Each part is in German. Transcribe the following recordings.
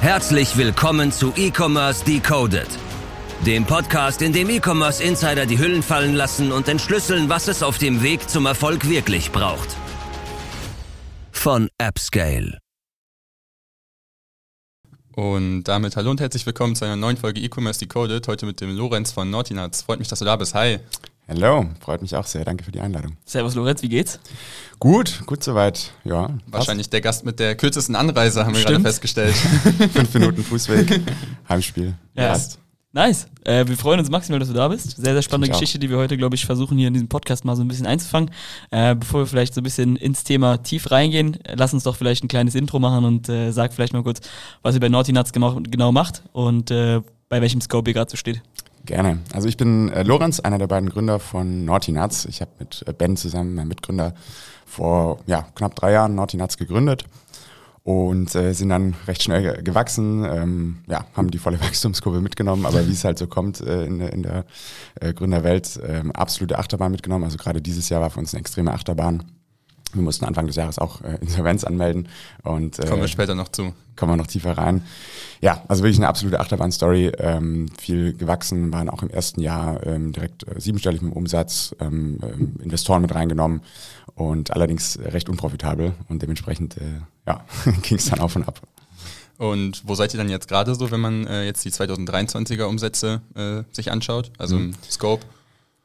Herzlich willkommen zu E-Commerce Decoded, dem Podcast, in dem E-Commerce Insider die Hüllen fallen lassen und entschlüsseln, was es auf dem Weg zum Erfolg wirklich braucht. Von AppScale. Und damit hallo und herzlich willkommen zu einer neuen Folge E-Commerce Decoded. Heute mit dem Lorenz von Nuts. Freut mich, dass du da bist. Hi. Hallo, freut mich auch sehr. Danke für die Einladung. Servus Lorenz, wie geht's? Gut, gut soweit. Ja. Wahrscheinlich der Gast mit der kürzesten Anreise, haben wir Stimmt. gerade festgestellt. Fünf Minuten Fußweg, Heimspiel. Ja. Passt. Nice. Äh, wir freuen uns maximal, dass du da bist. Sehr, sehr spannende. Geschichte, die wir heute, glaube ich, versuchen hier in diesem Podcast mal so ein bisschen einzufangen. Äh, bevor wir vielleicht so ein bisschen ins Thema tief reingehen, lass uns doch vielleicht ein kleines Intro machen und äh, sag vielleicht mal kurz, was ihr bei Naughty Nuts genau, genau macht und äh, bei welchem Scope ihr gerade so steht. Gerne. Also ich bin äh, Lorenz, einer der beiden Gründer von Naughty Nuts. Ich habe mit äh, Ben zusammen, meinem Mitgründer, vor ja, knapp drei Jahren Naughty Nuts gegründet und äh, sind dann recht schnell ge- gewachsen, ähm, ja, haben die volle Wachstumskurve mitgenommen, aber wie es halt so kommt äh, in, der- in der äh, Gründerwelt, ähm, absolute Achterbahn mitgenommen. Also gerade dieses Jahr war für uns eine extreme Achterbahn. Wir mussten Anfang des Jahres auch äh, Insolvenz anmelden und äh, Kommen wir später noch zu. kommen wir noch tiefer rein. Ja, also wirklich eine absolute Achterbahn-Story. Ähm, viel gewachsen, waren auch im ersten Jahr ähm, direkt äh, siebenstellig im Umsatz, ähm, ähm, Investoren mit reingenommen und allerdings recht unprofitabel und dementsprechend äh, ja, ging es dann auf und ab. Und wo seid ihr dann jetzt gerade so, wenn man äh, jetzt die 2023er Umsätze äh, sich anschaut? Also im Scope.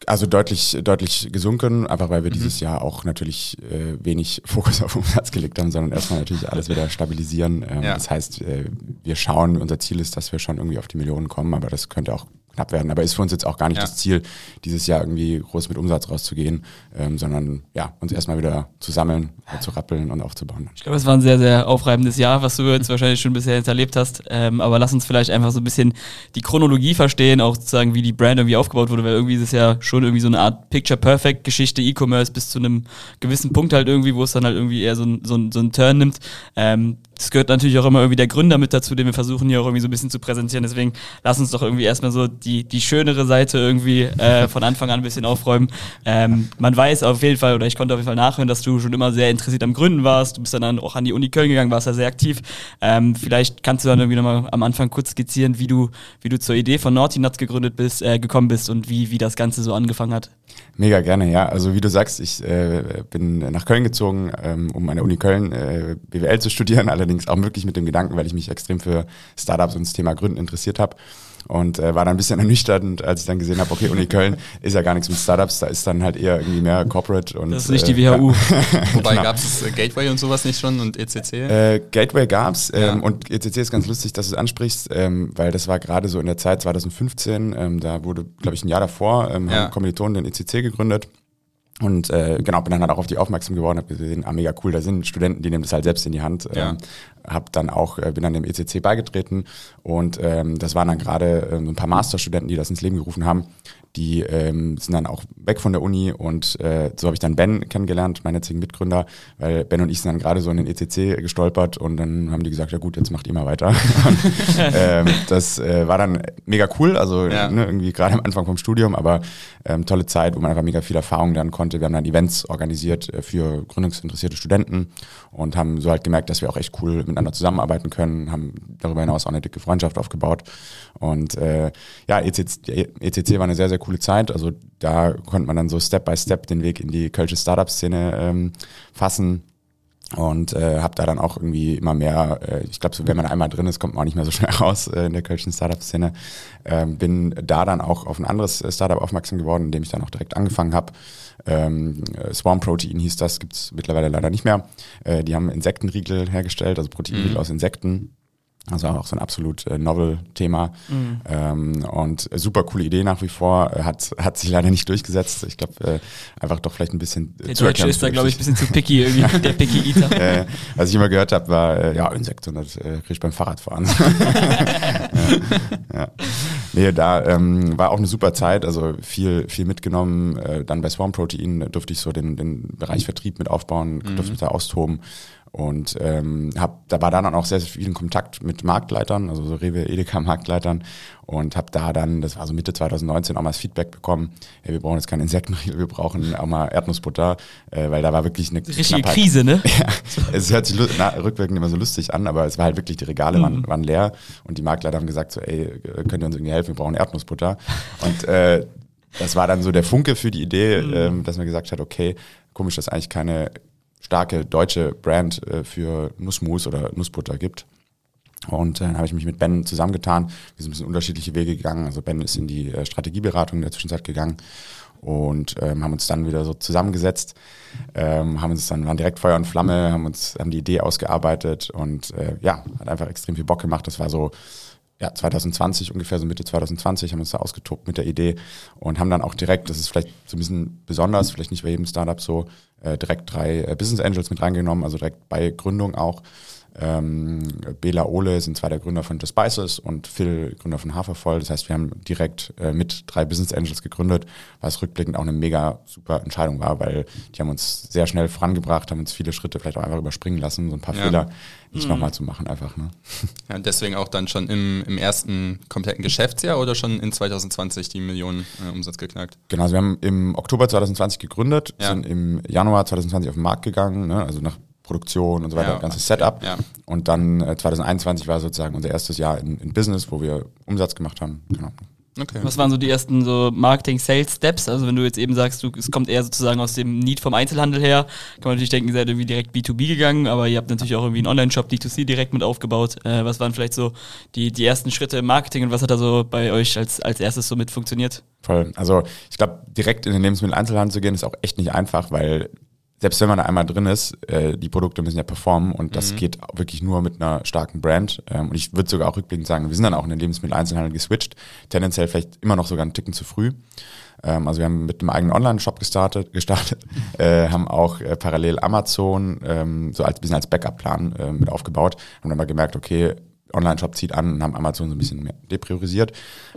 Also deutlich, deutlich gesunken, einfach weil wir dieses Jahr auch natürlich äh, wenig Fokus auf Umsatz gelegt haben, sondern erstmal natürlich alles wieder stabilisieren. Ähm, Ja. Das heißt, äh, wir schauen, unser Ziel ist, dass wir schon irgendwie auf die Millionen kommen, aber das könnte auch knapp werden. Aber ist für uns jetzt auch gar nicht Ja. das Ziel, dieses Jahr irgendwie groß mit Umsatz rauszugehen, ähm, sondern ja, uns erstmal wieder zu sammeln, äh, zu rappeln und aufzubauen. Ich glaube, es war ein sehr, sehr aufreibendes Jahr, was du jetzt wahrscheinlich schon bisher jetzt erlebt hast. Ähm, aber lass uns vielleicht einfach so ein bisschen die Chronologie verstehen, auch sozusagen, wie die Brand irgendwie aufgebaut wurde, weil irgendwie ist es ja schon irgendwie so eine Art Picture-Perfect-Geschichte, E-Commerce bis zu einem gewissen Punkt halt irgendwie, wo es dann halt irgendwie eher so, ein, so, ein, so einen Turn nimmt. Ähm, das gehört natürlich auch immer irgendwie der Gründer mit dazu, den wir versuchen hier auch irgendwie so ein bisschen zu präsentieren. Deswegen lass uns doch irgendwie erstmal so die, die schönere Seite irgendwie äh, von Anfang an ein bisschen aufräumen. Ähm, man weiß auf jeden Fall, oder ich konnte auf jeden Fall nachhören, dass du schon immer sehr interessiert am Gründen warst. Du bist dann auch an die Uni Köln gegangen, warst da sehr aktiv. Ähm, vielleicht kannst du dann irgendwie nochmal am Anfang kurz skizzieren, wie du, wie du zur Idee von Naughty Nuts gegründet bist, äh, gekommen bist und wie, wie das Ganze so angefangen hat. Mega gerne, ja. Also wie du sagst, ich äh, bin nach Köln gezogen, ähm, um an der Uni Köln äh, BWL zu studieren, allerdings auch wirklich mit dem Gedanken, weil ich mich extrem für Startups und das Thema Gründen interessiert habe. Und äh, war dann ein bisschen ernüchternd, als ich dann gesehen habe, okay, Uni Köln ist ja gar nichts mit Startups, da ist dann halt eher irgendwie mehr Corporate und Das ist nicht die äh, WHU. Wobei Genau. gab es äh, Gateway und sowas nicht schon und ECC? Äh, Gateway gab's ähm, Ja. und ECC ist ganz lustig, dass du es ansprichst, ähm, weil das war gerade so in der Zeit 2015, ähm, da wurde, glaube ich, ein Jahr davor, ähm, Ja. haben Kommilitonen den ECC gegründet. Und äh, genau, bin dann halt auch auf die aufmerksam geworden, habe gesehen, ah, mega cool, da sind Studenten, die nehmen das halt selbst in die Hand. Ja. Ähm, hab dann auch, äh, bin dann dem ECC beigetreten und ähm, das waren dann gerade ähm, so ein paar Masterstudenten, die das ins Leben gerufen haben. Die ähm, sind dann auch weg von der Uni und äh, so habe ich dann Ben kennengelernt, meinen jetzigen Mitgründer, weil Ben und ich sind dann gerade so in den ECC gestolpert und dann haben die gesagt, ja gut, jetzt macht ihr mal weiter. und, ähm, das äh, war dann mega cool, also Ja. ne, irgendwie gerade am Anfang vom Studium, aber ähm, tolle Zeit, wo man einfach mega viel Erfahrung lernen konnte. Wir haben dann Events organisiert äh, für gründungsinteressierte Studenten und haben so halt gemerkt, dass wir auch echt cool miteinander zusammenarbeiten können, haben darüber hinaus auch eine dicke Freundschaft aufgebaut. Und äh, ja, ECC, ECC war eine sehr, sehr coole Zeit. Also da konnte man dann so Step by Step den Weg in die Kölsche Startup-Szene ähm, fassen und äh, habe da dann auch irgendwie immer mehr, äh, ich glaube, so, wenn man einmal drin ist, kommt man auch nicht mehr so schnell raus äh, in der kölschen Startup-Szene. Ähm, bin da dann auch auf ein anderes äh, Startup aufmerksam geworden, in dem ich dann auch direkt angefangen habe. Ähm, äh, Swarm Protein hieß das, gibt's mittlerweile leider nicht mehr. Äh, die haben Insektenriegel hergestellt, also Proteinriegel aus Insekten. Also auch so ein absolut äh, novel Thema. Ähm, und super coole Idee nach wie vor. Hat, hat sich leider nicht durchgesetzt. Ich glaube, äh, einfach doch vielleicht ein bisschen. äh, Der zu Deutsche ist da, glaube ich, ein bisschen zu picky irgendwie, der Picky Eater. äh, was ich immer gehört habe, war, äh, ja, Insekten, das äh, krieg ich beim Fahrradfahren. ja, ja. Nee, da ähm, war auch eine super Zeit, also viel, viel mitgenommen. Äh, dann bei Swarm Protein durfte ich so den, den Bereich Vertrieb mit aufbauen, durfte mich da austoben. Und ähm, hab, da war dann auch sehr, sehr viel in Kontakt mit Marktleitern, also so Rewe, Edeka Marktleitern und habe da dann, das war so Mitte 2019, auch mal das Feedback bekommen, hey, wir brauchen jetzt keinen Insektenriegel, wir brauchen auch mal Erdnussbutter, äh, weil da war wirklich eine Richtige Krise, ne? ja, es hört sich na, rückwirkend immer so lustig an, aber es war halt wirklich, die Regale mhm. waren, waren leer und die Marktleiter haben gesagt so, ey, könnt ihr uns irgendwie helfen, wir brauchen Erdnussbutter. Und äh, das war dann so der Funke für die Idee, mhm. ähm, dass man gesagt hat, okay, komisch, dass eigentlich keine starke deutsche Brand äh, für Nussmus oder Nussbutter gibt. Und äh, dann habe ich mich mit Ben zusammengetan. Wir sind ein bisschen unterschiedliche Wege gegangen. Also Ben ist in die äh, Strategieberatung in der Zwischenzeit gegangen und ähm, haben uns dann wieder so zusammengesetzt, ähm, haben uns dann waren direkt Feuer und Flamme, haben uns haben die Idee ausgearbeitet und äh, ja hat einfach extrem viel Bock gemacht. Das war so ja 2020 ungefähr so Mitte 2020 haben uns da ausgetobt mit der Idee und haben dann auch direkt, das ist vielleicht so ein bisschen besonders, vielleicht nicht bei jedem Startup so, äh, direkt drei äh, Business Angels mit reingenommen, also direkt bei Gründung auch. Ähm, Bela Ole sind zwei der Gründer von The Spices und Phil Gründer von Hafervoll. Das heißt, wir haben direkt äh, mit drei Business Angels gegründet, was rückblickend auch eine mega super Entscheidung war, weil die haben uns sehr schnell vorangebracht, haben uns viele Schritte vielleicht auch einfach überspringen lassen, so ein paar ja. Fehler nicht mhm. nochmal zu machen einfach. Ne? Ja, und deswegen auch dann schon im, im ersten kompletten Geschäftsjahr oder schon in 2020 die Millionen äh, Umsatz geknackt? Genau, also wir haben im Oktober 2020 gegründet, ja. sind im Januar 2020 auf den Markt gegangen, ne? also nach Produktion und so weiter, ja, ganzes Setup. Ja. Und dann äh, 2021 war sozusagen unser erstes Jahr in, in Business, wo wir Umsatz gemacht haben. Genau. Okay. Was waren so die ersten so Marketing-Sales-Steps? Also wenn du jetzt eben sagst, du, es kommt eher sozusagen aus dem Need vom Einzelhandel her, kann man natürlich denken, ihr seid irgendwie direkt B2B gegangen, aber ihr habt natürlich auch irgendwie einen Online-Shop D2C direkt mit aufgebaut. Äh, was waren vielleicht so die, die ersten Schritte im Marketing und was hat da so bei euch als, als erstes so mit funktioniert? Voll. Also ich glaube, direkt in den Lebensmittel-Einzelhandel zu gehen, ist auch echt nicht einfach, weil selbst wenn man da einmal drin ist, äh, die Produkte müssen ja performen und das mhm. geht wirklich nur mit einer starken Brand. Ähm, und ich würde sogar auch rückblickend sagen, wir sind dann auch in den Lebensmitteleinzelhandel geswitcht, tendenziell vielleicht immer noch sogar einen Ticken zu früh. Ähm, also wir haben mit einem eigenen Online-Shop gestartet, gestartet äh, haben auch äh, parallel Amazon ähm, so als bisschen als Backup-Plan äh, mit aufgebaut, haben dann mal gemerkt, okay, Online-Shop zieht an und haben Amazon so ein bisschen mehr depriorisiert.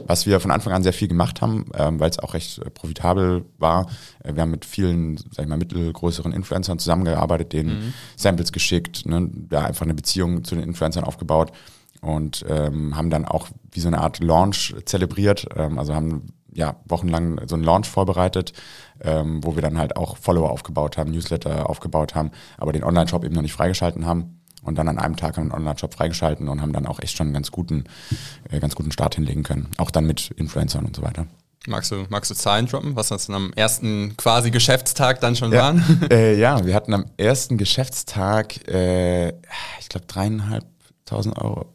Was wir von Anfang an sehr viel gemacht haben, ähm, weil es auch recht äh, profitabel war. Äh, wir haben mit vielen, sag ich mal, mittelgrößeren Influencern zusammengearbeitet, denen mhm. Samples geschickt, ne, da einfach eine Beziehung zu den Influencern aufgebaut und ähm, haben dann auch wie so eine Art Launch zelebriert. Ähm, also haben ja wochenlang so einen Launch vorbereitet, ähm, wo wir dann halt auch Follower aufgebaut haben, Newsletter aufgebaut haben, aber den Online-Shop eben noch nicht freigeschalten haben und dann an einem Tag haben wir einen Online-Shop freigeschalten und haben dann auch echt schon einen ganz guten, äh, ganz guten Start hinlegen können. Auch dann mit Influencern und so weiter. Magst du, magst du Zahlen droppen, was das dann am ersten quasi Geschäftstag dann schon ja, waren? Äh, ja, wir hatten am ersten Geschäftstag, äh, ich glaube, dreieinhalbtausend Euro.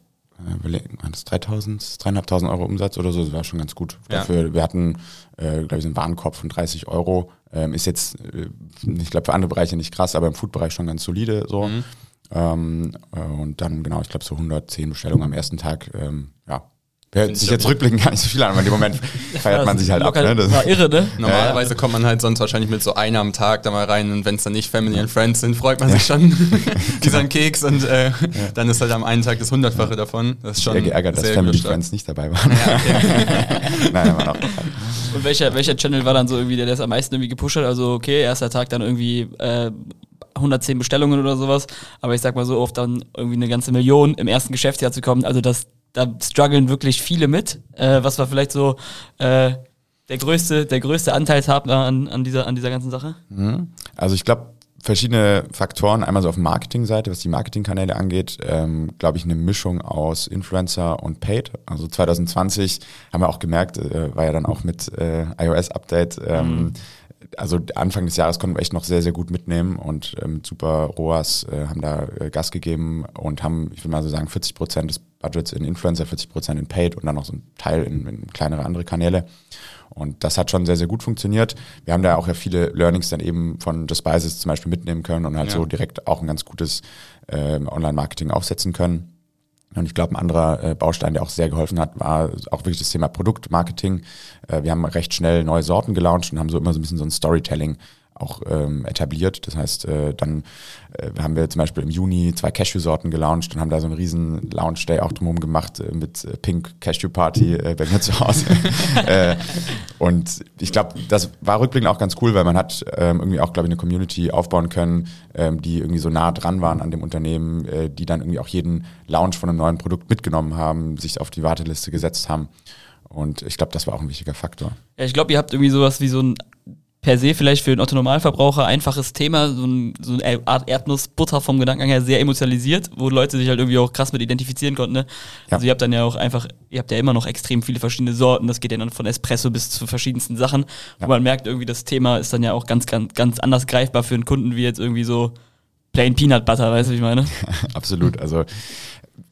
Äh, das 3000, dreieinhalbtausend Euro Umsatz oder so, das war schon ganz gut. Ja. Dafür, wir hatten, äh, glaube ich, so einen Warenkorb von 30 Euro. Ähm, ist jetzt, äh, ich glaube, für andere Bereiche nicht krass, aber im Food-Bereich schon ganz solide so. Mhm. Ähm, äh, und dann, genau, ich glaube, so 110 Bestellungen am ersten Tag. Ähm, ja, Hört sich jetzt rückblicken gar nicht so viel an, aber in dem Moment feiert man sich halt ab. Ne? Das war irre, ne? Normalerweise kommt man halt sonst wahrscheinlich mit so einer am Tag da mal rein und wenn es dann nicht Family and Friends sind, freut man sich schon so ein Keks und äh, dann ist halt am einen Tag das Hundertfache davon. Das ist schon sehr geärgert, sehr dass Family and Friends nicht dabei waren. Ja, okay. Nein, war auch Und welcher, welcher Channel war dann so irgendwie, der das am meisten irgendwie gepusht hat? Also okay, erster Tag dann irgendwie äh, 110 Bestellungen oder sowas, aber ich sag mal so oft dann irgendwie eine ganze Million im ersten Geschäftsjahr zu kommen, also das, da strugglen wirklich viele mit. Äh, was war vielleicht so äh, der größte, der größte Anteilshaber an, an, dieser, an dieser ganzen Sache? Mhm. Also ich glaube, verschiedene Faktoren. Einmal so auf Marketingseite, was die Marketingkanäle angeht, ähm, glaube ich, eine Mischung aus Influencer und Paid. Also 2020 haben wir auch gemerkt, äh, war ja dann auch mit äh, iOS-Update. Ähm, mhm also Anfang des Jahres konnten wir echt noch sehr, sehr gut mitnehmen und äh, mit super ROAS äh, haben da äh, Gas gegeben und haben, ich würde mal so sagen, 40 Prozent des Budgets in Influencer, 40 Prozent in Paid und dann noch so ein Teil in, in kleinere andere Kanäle. Und das hat schon sehr, sehr gut funktioniert. Wir haben da auch ja viele Learnings dann eben von The Spices zum Beispiel mitnehmen können und halt ja. so direkt auch ein ganz gutes äh, Online-Marketing aufsetzen können. Und ich glaube, ein anderer äh, Baustein, der auch sehr geholfen hat, war auch wirklich das Thema Produktmarketing. Äh, wir haben recht schnell neue Sorten gelauncht und haben so immer so ein bisschen so ein Storytelling auch ähm, etabliert. Das heißt, äh, dann äh, haben wir zum Beispiel im Juni zwei Cashew-Sorten gelauncht und haben da so einen riesen Launch-Day auch drumherum gemacht äh, mit äh, Pink Cashew Party äh, bei mir zu Hause. äh, und ich glaube, das war rückblickend auch ganz cool, weil man hat ähm, irgendwie auch, glaube ich, eine Community aufbauen können, ähm, die irgendwie so nah dran waren an dem Unternehmen, die dann irgendwie auch jeden Launch von einem neuen Produkt mitgenommen haben, sich auf die Warteliste gesetzt haben. Und ich glaube, das war auch ein wichtiger Faktor. Ja, ich glaube, ihr habt irgendwie sowas wie so ein per se vielleicht für den Otto-Normalverbraucher einfaches Thema, so, ein, so eine Art Erdnussbutter vom Gedankengang her sehr emotionalisiert, wo Leute sich halt irgendwie auch krass mit identifizieren konnten. Ne? Ja. Also ihr habt dann ja auch einfach, ihr habt ja immer noch extrem viele verschiedene Sorten, das geht ja dann von Espresso bis zu verschiedensten Sachen, ja. wo man merkt irgendwie, das Thema ist dann ja auch ganz, ganz, ganz anders greifbar für einen Kunden wie jetzt irgendwie so Plain Peanut Butter, weißt du, wie ich meine? Absolut, also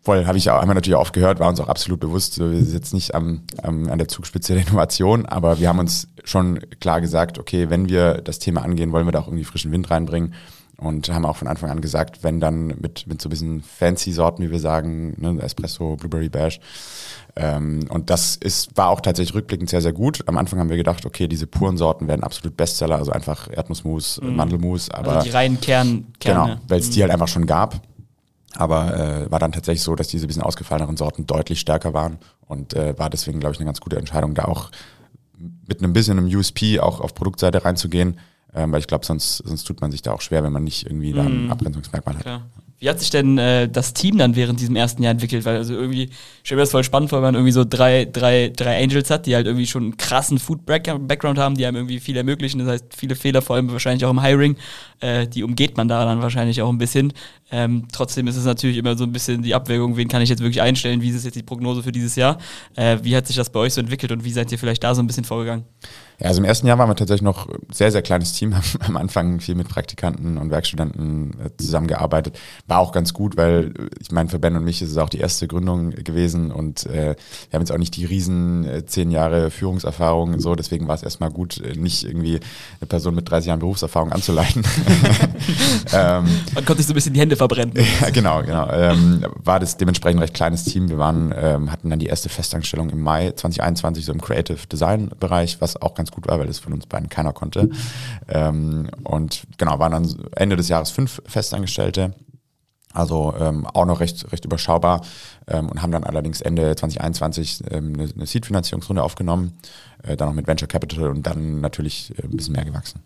voll, habe ich auch einmal natürlich oft gehört, war uns auch absolut bewusst, wir sind jetzt nicht am, am, an der Zugspitze der Innovation, aber wir haben uns schon klar gesagt, okay, wenn wir das Thema angehen, wollen wir da auch irgendwie frischen Wind reinbringen und haben auch von Anfang an gesagt, wenn dann mit, mit so ein bisschen fancy Sorten, wie wir sagen, ne, Espresso, Blueberry Bash. Ähm, und das ist, war auch tatsächlich rückblickend sehr, sehr gut. Am Anfang haben wir gedacht, okay, diese puren Sorten werden absolut Bestseller, also einfach Erdnussmus, mm. Mandelmus, aber. Also die reinen Kern, Kerne. Genau, weil es mm. die halt einfach schon gab. Aber äh, war dann tatsächlich so, dass diese bisschen ausgefalleneren Sorten deutlich stärker waren und äh, war deswegen, glaube ich, eine ganz gute Entscheidung, da auch mit einem bisschen einem USP auch auf Produktseite reinzugehen, ähm, weil ich glaube, sonst, sonst tut man sich da auch schwer, wenn man nicht irgendwie da ein mm. Abgrenzungsmerkmal hat. Klar. Wie hat sich denn äh, das Team dann während diesem ersten Jahr entwickelt? Weil also irgendwie, ich mir das voll spannend vor, wenn man irgendwie so drei, drei, drei Angels hat, die halt irgendwie schon einen krassen Food-Background haben, die einem irgendwie viel ermöglichen. Das heißt, viele Fehler, vor allem wahrscheinlich auch im Hiring, äh, die umgeht man da dann wahrscheinlich auch ein bisschen. Ähm, trotzdem ist es natürlich immer so ein bisschen die Abwägung, wen kann ich jetzt wirklich einstellen, wie ist jetzt die Prognose für dieses Jahr? Äh, wie hat sich das bei euch so entwickelt und wie seid ihr vielleicht da so ein bisschen vorgegangen? Ja, also im ersten Jahr waren wir tatsächlich noch sehr, sehr kleines Team, haben am Anfang viel mit Praktikanten und Werkstudenten äh, zusammengearbeitet. War auch ganz gut, weil äh, ich meine, für Ben und mich ist es auch die erste Gründung gewesen und äh, wir haben jetzt auch nicht die riesen äh, zehn Jahre Führungserfahrung und so, deswegen war es erstmal gut, nicht irgendwie eine Person mit 30 Jahren Berufserfahrung anzuleiten. ähm, Man konnte sich so ein bisschen die Hände verbrennen. ja, genau, genau. Ähm, war das dementsprechend recht kleines Team. Wir waren, ähm, hatten dann die erste Festanstellung im Mai 2021 so im Creative Design Bereich, was auch ganz ganz gut war, weil das von uns beiden keiner konnte. Ähm, und genau, waren dann Ende des Jahres fünf Festangestellte. Also ähm, auch noch recht, recht überschaubar ähm, und haben dann allerdings Ende 2021 ähm, eine, eine Seed-Finanzierungsrunde aufgenommen, äh, dann noch mit Venture Capital und dann natürlich äh, ein bisschen mehr gewachsen.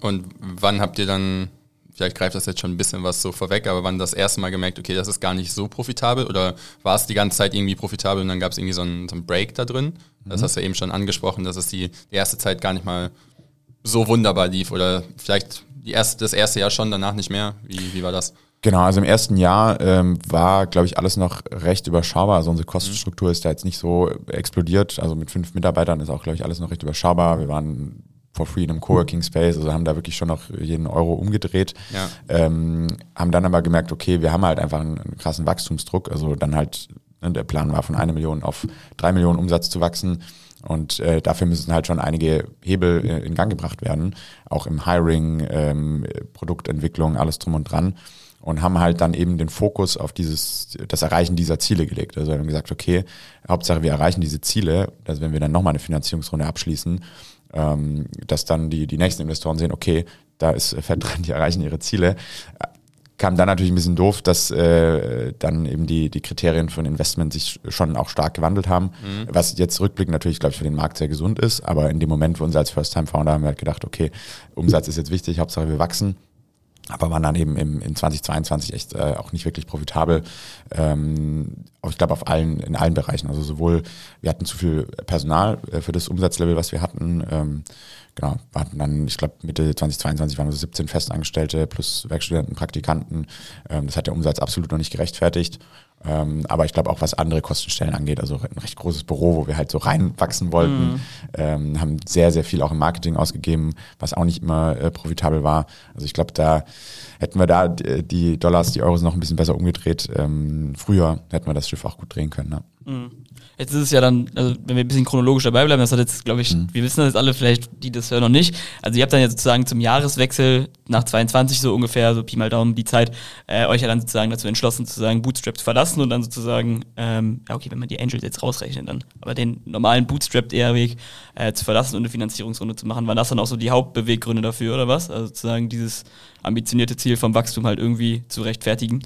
Und wann habt ihr dann vielleicht greift das jetzt schon ein bisschen was so vorweg, aber wann das erste Mal gemerkt, okay, das ist gar nicht so profitabel oder war es die ganze Zeit irgendwie profitabel und dann gab es irgendwie so einen, so einen Break da drin? Das mhm. hast du ja eben schon angesprochen, dass es die, die erste Zeit gar nicht mal so wunderbar lief oder vielleicht die erste, das erste Jahr schon, danach nicht mehr. Wie, wie war das? Genau, also im ersten Jahr ähm, war, glaube ich, alles noch recht überschaubar. Also unsere Kostenstruktur mhm. ist da jetzt nicht so explodiert. Also mit fünf Mitarbeitern ist auch, glaube ich, alles noch recht überschaubar. Wir waren for free in einem Coworking Space, also haben da wirklich schon noch jeden Euro umgedreht. Ja. Ähm, haben dann aber gemerkt, okay, wir haben halt einfach einen, einen krassen Wachstumsdruck. Also dann halt, ne, der Plan war von einer Million auf drei Millionen Umsatz zu wachsen. Und äh, dafür müssen halt schon einige Hebel äh, in Gang gebracht werden, auch im Hiring, ähm, Produktentwicklung, alles drum und dran. Und haben halt dann eben den Fokus auf dieses, das Erreichen dieser Ziele gelegt. Also haben gesagt, okay, Hauptsache wir erreichen diese Ziele, dass wenn wir dann nochmal eine Finanzierungsrunde abschließen, ähm, dass dann die, die nächsten Investoren sehen, okay, da ist Fett dran, die erreichen ihre Ziele. Kam dann natürlich ein bisschen doof, dass äh, dann eben die, die Kriterien von Investment sich schon auch stark gewandelt haben, mhm. was jetzt rückblickend natürlich, glaube ich, für den Markt sehr gesund ist, aber in dem Moment, wo uns als First-Time-Founder haben wir halt gedacht, okay, Umsatz ist jetzt wichtig, Hauptsache wir wachsen aber waren dann eben im, in 2022 echt äh, auch nicht wirklich profitabel. Ähm, ich glaube auf allen in allen Bereichen. Also sowohl wir hatten zu viel Personal äh, für das Umsatzlevel, was wir hatten. Ähm, genau, wir hatten dann, ich glaube Mitte 2022 waren wir so 17 Festangestellte plus Werkstudenten, Praktikanten. Ähm, das hat der Umsatz absolut noch nicht gerechtfertigt. Ähm, aber ich glaube auch, was andere Kostenstellen angeht, also ein recht großes Büro, wo wir halt so reinwachsen wollten, mhm. ähm, haben sehr, sehr viel auch im Marketing ausgegeben, was auch nicht immer äh, profitabel war. Also ich glaube, da hätten wir da die Dollars, die Euros noch ein bisschen besser umgedreht. Ähm, früher hätten wir das Schiff auch gut drehen können. Ne? Mhm. Jetzt ist es ja dann, also wenn wir ein bisschen chronologisch dabei bleiben, das hat jetzt, glaube ich, mhm. wir wissen das jetzt alle, vielleicht die das hören noch nicht. Also ihr habt dann ja sozusagen zum Jahreswechsel nach 22 so ungefähr, so Pi mal Daumen die Zeit, äh, euch ja dann sozusagen dazu entschlossen, sozusagen Bootstrap zu verlassen und dann sozusagen, ähm, ja okay, wenn man die Angels jetzt rausrechnet, dann aber den normalen Bootstrap-Eher-Weg äh, zu verlassen und eine Finanzierungsrunde zu machen. Waren das dann auch so die Hauptbeweggründe dafür oder was? Also sozusagen dieses ambitionierte Ziel vom Wachstum halt irgendwie zu rechtfertigen?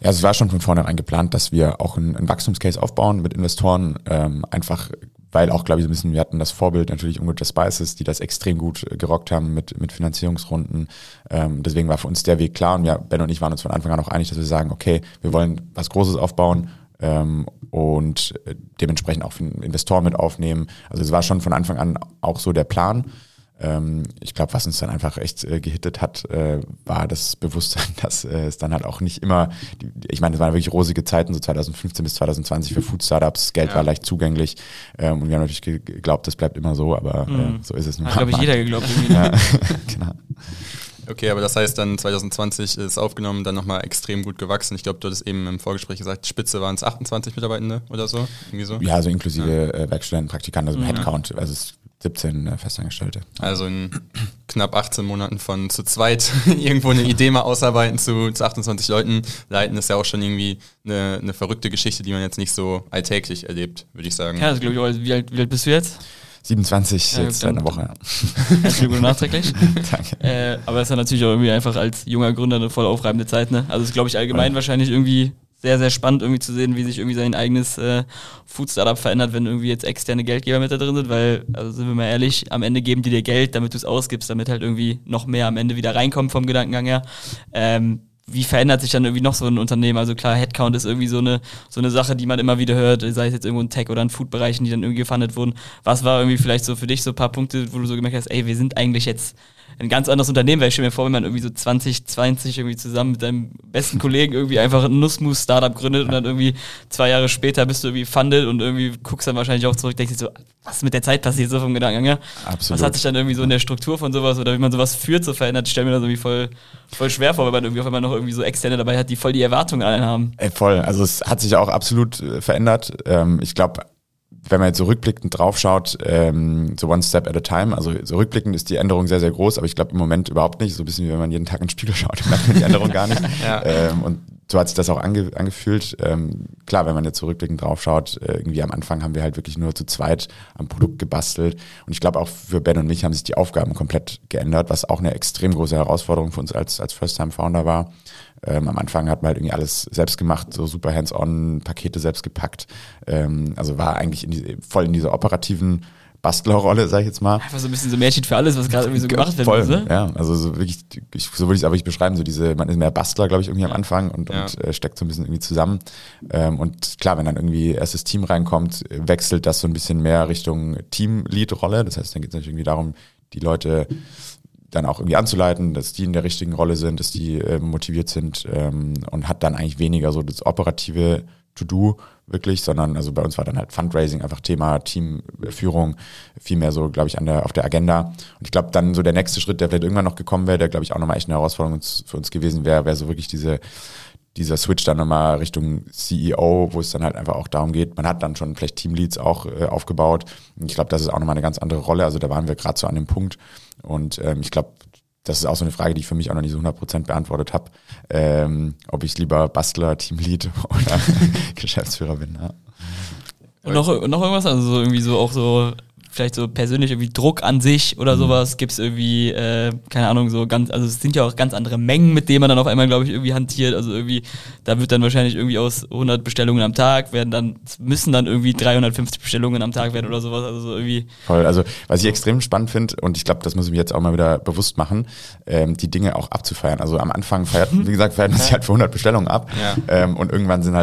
Ja, es war schon von vornherein geplant, dass wir auch einen, einen Wachstumscase aufbauen mit Investoren, ähm, einfach weil auch, glaube ich, so ein bisschen, wir hatten das Vorbild natürlich Ungut Spices, die das extrem gut gerockt haben mit, mit Finanzierungsrunden. Ähm, deswegen war für uns der Weg klar und ja, Ben und ich waren uns von Anfang an auch einig, dass wir sagen, okay, wir wollen was Großes aufbauen ähm, und äh, dementsprechend auch Investoren mit aufnehmen. Also es war schon von Anfang an auch so der Plan. Ähm, ich glaube, was uns dann einfach echt äh, gehittet hat, äh, war das Bewusstsein, dass äh, es dann halt auch nicht immer, die, ich meine, es waren wirklich rosige Zeiten, so 2015 bis 2020 für Food Startups, Geld ja. war leicht zugänglich ähm, und wir haben natürlich geglaubt, das bleibt immer so, aber äh, mhm. so ist es nun. Hat, glaube ich, jeder geglaubt. Irgendwie. Ne? ja, genau. Okay, aber das heißt dann 2020 ist aufgenommen, dann nochmal extrem gut gewachsen. Ich glaube, du hattest eben im Vorgespräch gesagt, Spitze waren es 28 Mitarbeitende oder so? Irgendwie so? Ja, also inklusive ja. Äh, Werkstudenten, Praktikanten, also im mhm. Headcount. Also es 17 äh, Festangestellte. Also in knapp 18 Monaten von zu zweit irgendwo eine Idee mal ausarbeiten zu, zu 28 Leuten leiten, ist ja auch schon irgendwie eine, eine verrückte Geschichte, die man jetzt nicht so alltäglich erlebt, würde ich sagen. Ja, das glaube ich auch. Wie alt, wie alt bist du jetzt? 27 ja, jetzt seit einer Woche. Herzlichen Glückwunsch nachträglich. Danke. Äh, aber es ist ja natürlich auch irgendwie einfach als junger Gründer eine voll aufreibende Zeit. Ne? Also es ist, glaube ich, allgemein ja. wahrscheinlich irgendwie sehr, sehr spannend irgendwie zu sehen, wie sich irgendwie sein eigenes äh, Food-Startup verändert, wenn irgendwie jetzt externe Geldgeber mit da drin sind, weil, also sind wir mal ehrlich, am Ende geben die dir Geld, damit du es ausgibst, damit halt irgendwie noch mehr am Ende wieder reinkommt vom Gedankengang her. Ähm, wie verändert sich dann irgendwie noch so ein Unternehmen? Also klar, Headcount ist irgendwie so eine, so eine Sache, die man immer wieder hört, sei es jetzt irgendwo ein Tech oder ein Food-Bereichen, die dann irgendwie gefundet wurden. Was war irgendwie vielleicht so für dich so ein paar Punkte, wo du so gemerkt hast, ey, wir sind eigentlich jetzt ein ganz anderes Unternehmen, weil ich stelle mir vor, wenn man irgendwie so 20, 20 irgendwie zusammen mit deinem besten Kollegen irgendwie einfach ein Nussmus-Startup gründet und dann irgendwie zwei Jahre später bist du irgendwie funded und irgendwie guckst dann wahrscheinlich auch zurück, denkst dir so, was ist mit der Zeit passiert, so vom Gedanken, ja? Absolut. Was hat sich dann irgendwie so in der Struktur von sowas oder wie man sowas führt, so verändert, ich stelle mir das irgendwie voll, voll schwer vor, weil man irgendwie auf einmal noch irgendwie so Externe dabei hat, die voll die Erwartungen an einen haben. Ey, voll. Also es hat sich auch absolut äh, verändert. Ähm, ich glaube, wenn man jetzt so rückblickend draufschaut, ähm, so one step at a time, also so rückblickend ist die Änderung sehr, sehr groß, aber ich glaube im Moment überhaupt nicht. So ein bisschen wie wenn man jeden Tag in den Spiegel schaut, merkt man die Änderung gar nicht. ja. ähm, und so hat sich das auch ange, angefühlt. Ähm, klar, wenn man jetzt so rückblickend draufschaut, äh, irgendwie am Anfang haben wir halt wirklich nur zu zweit am Produkt gebastelt. Und ich glaube auch für Ben und mich haben sich die Aufgaben komplett geändert, was auch eine extrem große Herausforderung für uns als, als First-Time-Founder war. Ähm, am Anfang hat man halt irgendwie alles selbst gemacht, so super hands-on, Pakete selbst gepackt. Ähm, also war eigentlich in die, voll in dieser operativen Bastlerrolle, sag ich jetzt mal. Einfach so ein bisschen so Märchen für alles, was gerade irgendwie so gemacht wird. Voll, muss, ne? ja. Also so wirklich, ich, so würde ich es aber nicht beschreiben, so diese, man ist mehr Bastler, glaube ich, irgendwie am Anfang und, ja. und äh, steckt so ein bisschen irgendwie zusammen. Ähm, und klar, wenn dann irgendwie erstes Team reinkommt, wechselt das so ein bisschen mehr Richtung Teamlead-Rolle. Das heißt, dann geht es natürlich irgendwie darum, die Leute dann auch irgendwie anzuleiten, dass die in der richtigen Rolle sind, dass die äh, motiviert sind ähm, und hat dann eigentlich weniger so das operative To-Do wirklich, sondern also bei uns war dann halt Fundraising einfach Thema, Teamführung, viel mehr so, glaube ich, an der, auf der Agenda. Und ich glaube, dann so der nächste Schritt, der vielleicht irgendwann noch gekommen wäre, der, glaube ich, auch nochmal echt eine Herausforderung für uns gewesen wäre, wäre so wirklich diese, dieser Switch dann nochmal Richtung CEO, wo es dann halt einfach auch darum geht, man hat dann schon vielleicht Teamleads auch äh, aufgebaut. Ich glaube, das ist auch nochmal eine ganz andere Rolle. Also da waren wir gerade so an dem Punkt, und ähm, ich glaube, das ist auch so eine Frage, die ich für mich auch noch nicht so 100% beantwortet habe, ähm, ob ich lieber Bastler, Teamlead oder Geschäftsführer bin. Ja. Und noch, noch irgendwas? Also so irgendwie so auch so vielleicht so persönlich irgendwie Druck an sich oder mhm. sowas? Gibt es irgendwie, äh, keine Ahnung, so ganz, also es sind ja auch ganz andere Mengen, mit denen man dann auf einmal, glaube ich, irgendwie hantiert. Also irgendwie, da wird dann wahrscheinlich irgendwie aus 100 Bestellungen am Tag werden dann, müssen dann irgendwie 350 Bestellungen am Tag werden oder sowas. Also so irgendwie. Voll, also was ich extrem spannend finde und ich glaube, das muss ich mir jetzt auch mal wieder bewusst machen, ähm, die Dinge auch abzufeiern. Also am Anfang feiert, wie gesagt, feiert man sich halt für 100 Bestellungen ab ja. ähm, und irgendwann sind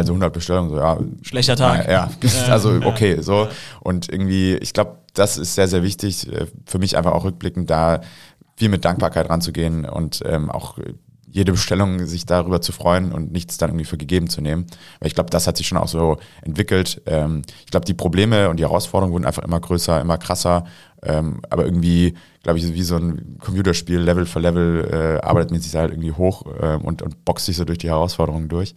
so 100 Bestellungen so, ja. Schlechter Tag. Ja, ja. okay, so. Und irgendwie, ich glaube, das ist sehr, sehr wichtig. Äh, für mich einfach auch rückblickend da viel mit Dankbarkeit ranzugehen und ähm, auch jede Bestellung sich darüber zu freuen und nichts dann irgendwie für gegeben zu nehmen. Weil ich glaube, das hat sich schon auch so entwickelt. Ähm, ich glaube, die Probleme und die Herausforderungen wurden einfach immer größer, immer krasser. Ähm, aber irgendwie, glaube ich, wie so ein Computerspiel, Level für Level, äh, arbeitet man sich halt irgendwie hoch äh, und, und boxt sich so durch die Herausforderungen durch.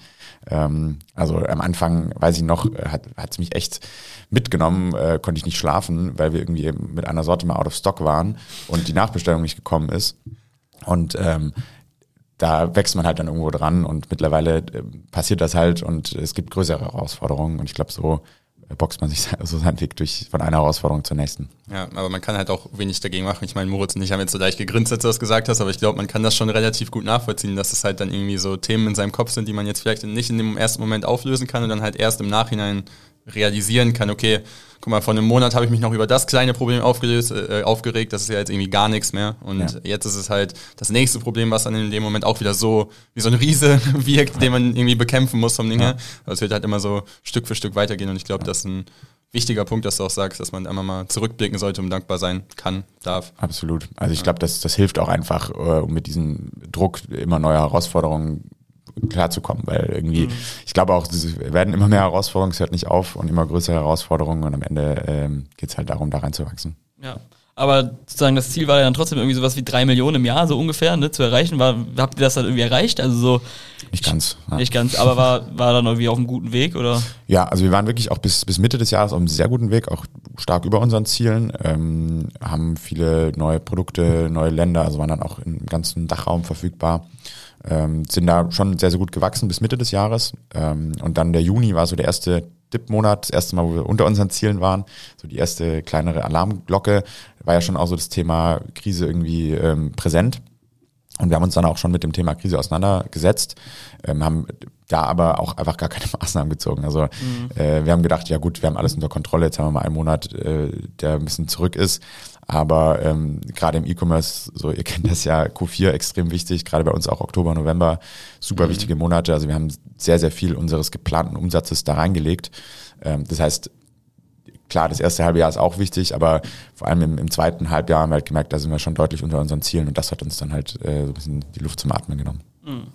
Ähm, also am Anfang, weiß ich noch, äh, hat es mich echt mitgenommen, äh, konnte ich nicht schlafen, weil wir irgendwie mit einer Sorte mal out of stock waren und die Nachbestellung nicht gekommen ist. Und ähm, da wächst man halt dann irgendwo dran und mittlerweile äh, passiert das halt und es gibt größere Herausforderungen und ich glaube, so boxt man sich so seinen Weg durch von einer Herausforderung zur nächsten. Ja, aber man kann halt auch wenig dagegen machen. Ich meine, Moritz und ich haben jetzt so leicht gegrinst, als du das gesagt hast, aber ich glaube, man kann das schon relativ gut nachvollziehen, dass es halt dann irgendwie so Themen in seinem Kopf sind, die man jetzt vielleicht nicht in dem ersten Moment auflösen kann und dann halt erst im Nachhinein realisieren kann, okay, guck mal, vor einem Monat habe ich mich noch über das kleine Problem aufgelöst, äh, aufgeregt, das ist ja jetzt irgendwie gar nichts mehr. Und ja. jetzt ist es halt das nächste Problem, was dann in dem Moment auch wieder so wie so ein Riese wirkt, den man irgendwie bekämpfen muss vom Ding her. Also es wird halt immer so Stück für Stück weitergehen und ich glaube, das ist ein wichtiger Punkt, dass du auch sagst, dass man einmal mal zurückblicken sollte und dankbar sein kann, darf. Absolut. Also ich glaube, das, das hilft auch einfach, äh, um mit diesem Druck immer neue Herausforderungen klarzukommen, weil irgendwie, mhm. ich glaube auch, es werden immer mehr Herausforderungen, es hört nicht auf und immer größere Herausforderungen und am Ende ähm, geht es halt darum, da reinzuwachsen. Ja. Aber sozusagen das Ziel war ja dann trotzdem irgendwie sowas wie drei Millionen im Jahr so ungefähr ne, zu erreichen. War, habt ihr das dann irgendwie erreicht? Also so nicht ganz. Ja. Nicht ganz, aber war, war dann irgendwie auf einem guten Weg oder? Ja, also wir waren wirklich auch bis, bis Mitte des Jahres auf einem sehr guten Weg, auch stark über unseren Zielen, ähm, haben viele neue Produkte, neue Länder, also waren dann auch im ganzen Dachraum verfügbar ähm, sind da schon sehr, sehr gut gewachsen bis Mitte des Jahres. Ähm, und dann der Juni war so der erste Dip-Monat, das erste Mal, wo wir unter unseren Zielen waren. So die erste kleinere Alarmglocke. War ja schon auch so das Thema Krise irgendwie ähm, präsent. Und wir haben uns dann auch schon mit dem Thema Krise auseinandergesetzt, ähm, haben da aber auch einfach gar keine Maßnahmen gezogen. Also mhm. äh, wir haben gedacht, ja gut, wir haben alles unter Kontrolle, jetzt haben wir mal einen Monat, äh, der ein bisschen zurück ist. Aber ähm, gerade im E-Commerce, so ihr kennt das ja, Q4 extrem wichtig, gerade bei uns auch Oktober, November, super mhm. wichtige Monate. Also wir haben sehr, sehr viel unseres geplanten Umsatzes da reingelegt. Ähm, das heißt, klar, das erste halbe Jahr ist auch wichtig, aber vor allem im, im, zweiten Halbjahr haben wir halt gemerkt, da sind wir schon deutlich unter unseren Zielen und das hat uns dann halt äh, so ein bisschen die Luft zum Atmen genommen. Mhm.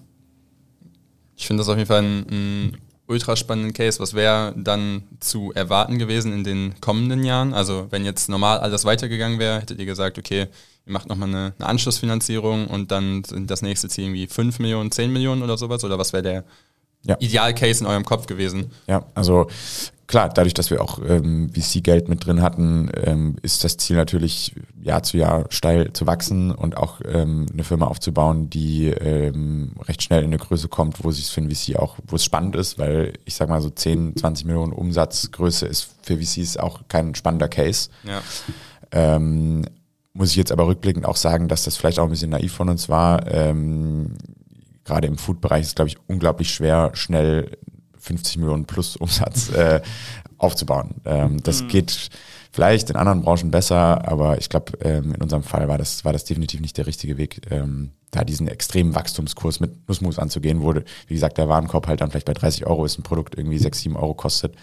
Ich finde das auf jeden Fall ein, ein ultra spannenden Case. Was wäre dann zu erwarten gewesen in den kommenden Jahren? Also wenn jetzt normal alles weitergegangen wäre, hättet ihr gesagt, okay, ihr macht nochmal eine, eine Anschlussfinanzierung und dann sind das nächste Ziel irgendwie 5 Millionen, 10 Millionen oder sowas? Oder was wäre der ja. Idealcase in eurem Kopf gewesen? Ja, also klar, dadurch, dass wir auch ähm, VC-Geld mit drin hatten, ähm, ist das Ziel natürlich Jahr zu Jahr steil zu wachsen und auch ähm, eine Firma aufzubauen, die ähm, recht schnell in eine Größe kommt, wo sich für ein VC auch, wo es spannend ist, weil ich sag mal so 10, 20 Millionen Umsatzgröße ist für VCs auch kein spannender Case. Ja. Ähm, muss ich jetzt aber rückblickend auch sagen, dass das vielleicht auch ein bisschen naiv von uns war. Ähm, gerade im Food-Bereich ist, glaube ich, unglaublich schwer, schnell 50 Millionen plus Umsatz äh, aufzubauen. Ähm, das mhm. geht vielleicht in anderen Branchen besser, aber ich glaube, ähm, in unserem Fall war das, war das definitiv nicht der richtige Weg, ähm, da diesen extremen Wachstumskurs mit Nussmus anzugehen, wo, wie gesagt, der Warenkorb halt dann vielleicht bei 30 Euro ist, ein Produkt irgendwie 6, 7 Euro kostet.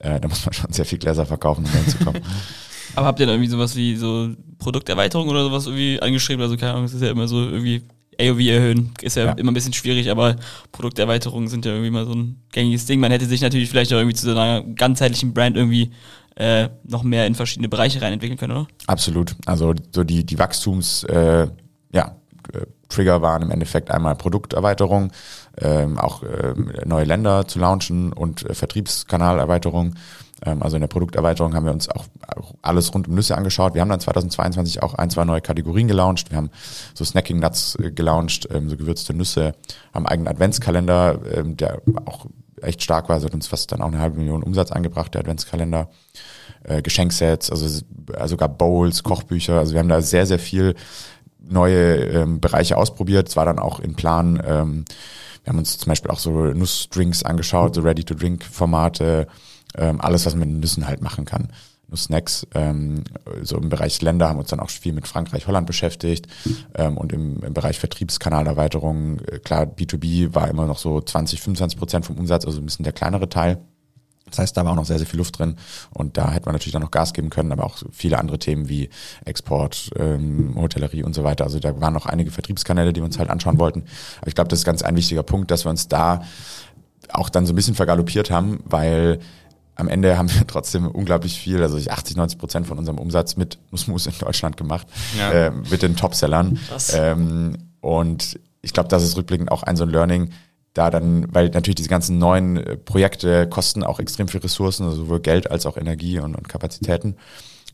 Äh, da muss man schon sehr viel Gläser verkaufen, um reinzukommen. Aber habt ihr da irgendwie sowas wie so Produkterweiterung oder sowas irgendwie angeschrieben? Also keine Ahnung, es ist ja immer so irgendwie AOV erhöhen. Ist ja, ja, immer ein bisschen schwierig, aber Produkterweiterungen sind ja irgendwie mal so ein gängiges Ding. Man hätte sich natürlich vielleicht auch irgendwie zu so einer ganzheitlichen Brand irgendwie äh, noch mehr in verschiedene Bereiche rein entwickeln können, oder? Absolut. Also so die, die Wachstums, äh, ja, äh, Trigger waren im Endeffekt einmal Produkterweiterung, ähm, auch äh, neue Länder zu launchen und äh, Vertriebskanalerweiterung. Ähm, also in der Produkterweiterung haben wir uns auch, alles rund um Nüsse angeschaut. Wir haben dann 2022 auch ein, zwei neue Kategorien gelauncht. Wir haben so Snacking Nuts äh, gelauncht, ähm, so gewürzte Nüsse, haben einen eigenen Adventskalender, ähm, der auch echt stark war. Also hat uns fast dann auch eine halbe Million Umsatz angebracht, der Adventskalender. Äh, Geschenksets, also sogar Bowls, Kochbücher. Also wir haben da sehr, sehr viel neue Bereiche ausprobiert. Es war dann auch im Plan, wir haben uns zum Beispiel auch so Nussdrinks angeschaut, so Ready-to-Drink-Formate, ähm, alles, was man mit Nüssen halt machen kann. Nuss-Snacks, ähm, so im Bereich Länder haben wir uns dann auch viel mit Frankreich, Holland beschäftigt ähm, und im, im Bereich Vertriebskanalerweiterung, äh, klar, B2B war immer noch so 20, 25 Prozent vom Umsatz, also ein bisschen der kleinere Teil. Das heißt, da war auch noch sehr, sehr viel Luft drin und da hätte man natürlich dann noch Gas geben können, aber auch viele andere Themen wie Export, ähm, Hotellerie und so weiter. Also da waren noch einige Vertriebskanäle, die wir uns halt anschauen wollten. Aber ich glaube, das ist ganz ein wichtiger Punkt, dass wir uns da auch dann so ein bisschen vergaloppiert haben, weil am Ende haben wir trotzdem unglaublich viel, also 80, 90 Prozent von unserem Umsatz mit Nussmus in Deutschland gemacht, ja. äh, mit den Topsellern. Ähm, und ich glaube, das ist rückblickend auch ein so ein Learning, da dann, weil natürlich diese ganzen neuen äh, Projekte kosten auch extrem viel Ressourcen, also sowohl Geld als auch Energie und, und Kapazitäten.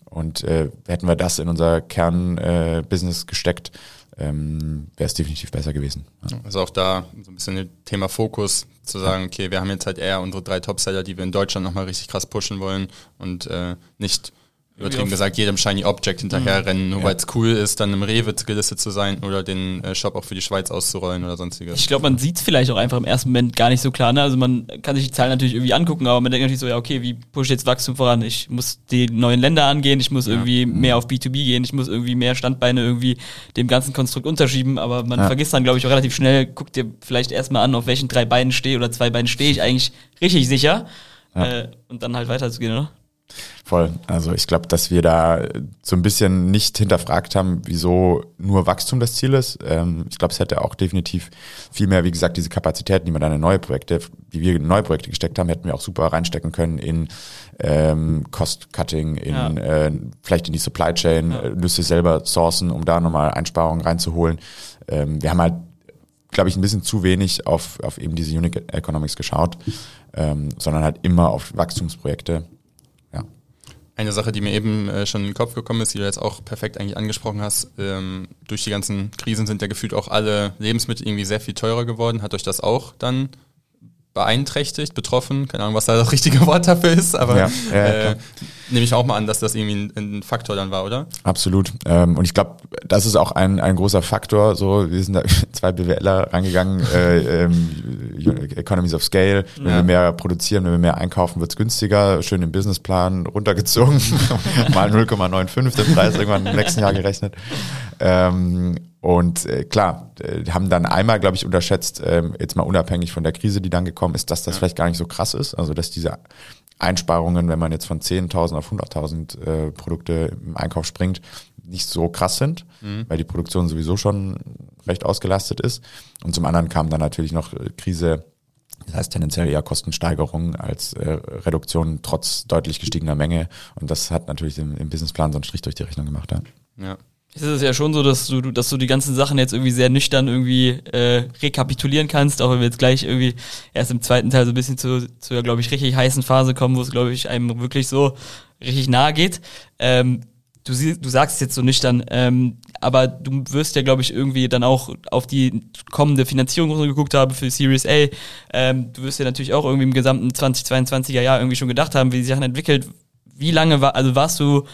Und äh, hätten wir das in unser Kernbusiness äh, gesteckt, ähm, wäre es definitiv besser gewesen. Ja. Also auch da so ein bisschen Thema Fokus, zu sagen, okay, wir haben jetzt halt eher unsere drei Topseller, die wir in Deutschland nochmal richtig krass pushen wollen und äh, nicht übertrieben gesagt, jedem Shiny Object hinterherrennen, nur ja. weil es cool ist, dann im Rewe gelistet zu sein oder den äh, Shop auch für die Schweiz auszurollen oder sonstiges. Ich glaube, man sieht es vielleicht auch einfach im ersten Moment gar nicht so klar. Ne? Also man kann sich die Zahlen natürlich irgendwie angucken, aber man denkt natürlich so, ja, okay, wie pushe ich jetzt Wachstum voran? Ich muss die neuen Länder angehen, ich muss ja. irgendwie mhm. mehr auf B2B gehen, ich muss irgendwie mehr Standbeine irgendwie dem ganzen Konstrukt unterschieben, aber man ja. vergisst dann, glaube ich, auch relativ schnell, guck dir vielleicht erstmal an, auf welchen drei Beinen stehe oder zwei Beinen stehe ich eigentlich richtig sicher. Äh, und dann halt weiterzugehen, oder? Voll. Also ich glaube, dass wir da so ein bisschen nicht hinterfragt haben, wieso nur Wachstum das Ziel ist. Ähm, ich glaube, es hätte auch definitiv viel mehr, wie gesagt, diese Kapazitäten, die man dann in neue Projekte, die wir in neue Projekte gesteckt haben, hätten wir auch super reinstecken können in ähm, Cost-Cutting, in ja. äh, vielleicht in die Supply Chain, ja. Nüsse selber sourcen, um da nochmal Einsparungen reinzuholen. Ähm, wir haben halt, glaube ich, ein bisschen zu wenig auf, auf eben diese Unique Economics geschaut, ähm, sondern halt immer auf Wachstumsprojekte. Eine Sache, die mir eben äh, schon in den Kopf gekommen ist, die du jetzt auch perfekt eigentlich angesprochen hast, ähm, durch die ganzen Krisen sind ja gefühlt auch alle Lebensmittel irgendwie sehr viel teurer geworden. Hat euch das auch dann beeinträchtigt, betroffen, keine Ahnung, was da das richtige Wort dafür ist, aber ja, ja, äh, nehme ich auch mal an, dass das irgendwie ein, ein Faktor dann war, oder? Absolut. Ähm, und ich glaube, das ist auch ein, ein großer Faktor. So, wir sind da zwei BWLer rangegangen, äh, ähm, Economies of Scale. Wenn ja. wir mehr produzieren, wenn wir mehr einkaufen, wird's günstiger. Schön im Businessplan runtergezogen, mal 0,95 den Preis irgendwann im nächsten Jahr gerechnet. Ähm, und äh, klar, äh, haben dann einmal, glaube ich, unterschätzt, äh, jetzt mal unabhängig von der Krise, die dann gekommen ist, dass das ja. vielleicht gar nicht so krass ist. Also dass diese Einsparungen, wenn man jetzt von 10.000 auf 100.000 äh, Produkte im Einkauf springt, nicht so krass sind, mhm. weil die Produktion sowieso schon recht ausgelastet ist. Und zum anderen kam dann natürlich noch äh, Krise, das heißt tendenziell eher Kostensteigerung als äh, Reduktion trotz deutlich gestiegener Menge. Und das hat natürlich im, im Businessplan so einen Strich durch die Rechnung gemacht. Ja. ja ist es ja schon so, dass du, dass du die ganzen Sachen jetzt irgendwie sehr nüchtern irgendwie äh, rekapitulieren kannst, auch wenn wir jetzt gleich irgendwie erst im zweiten Teil so ein bisschen zu, zu glaube ich, richtig heißen Phase kommen, wo es, glaube ich, einem wirklich so richtig nahe geht. Ähm, du, sie, du sagst es jetzt so nüchtern, ähm, aber du wirst ja, glaube ich, irgendwie dann auch auf die kommende Finanzierung geguckt haben für Series A. Ähm, du wirst ja natürlich auch irgendwie im gesamten 2022er Jahr irgendwie schon gedacht haben, wie die Sachen entwickelt. Wie lange war, also warst du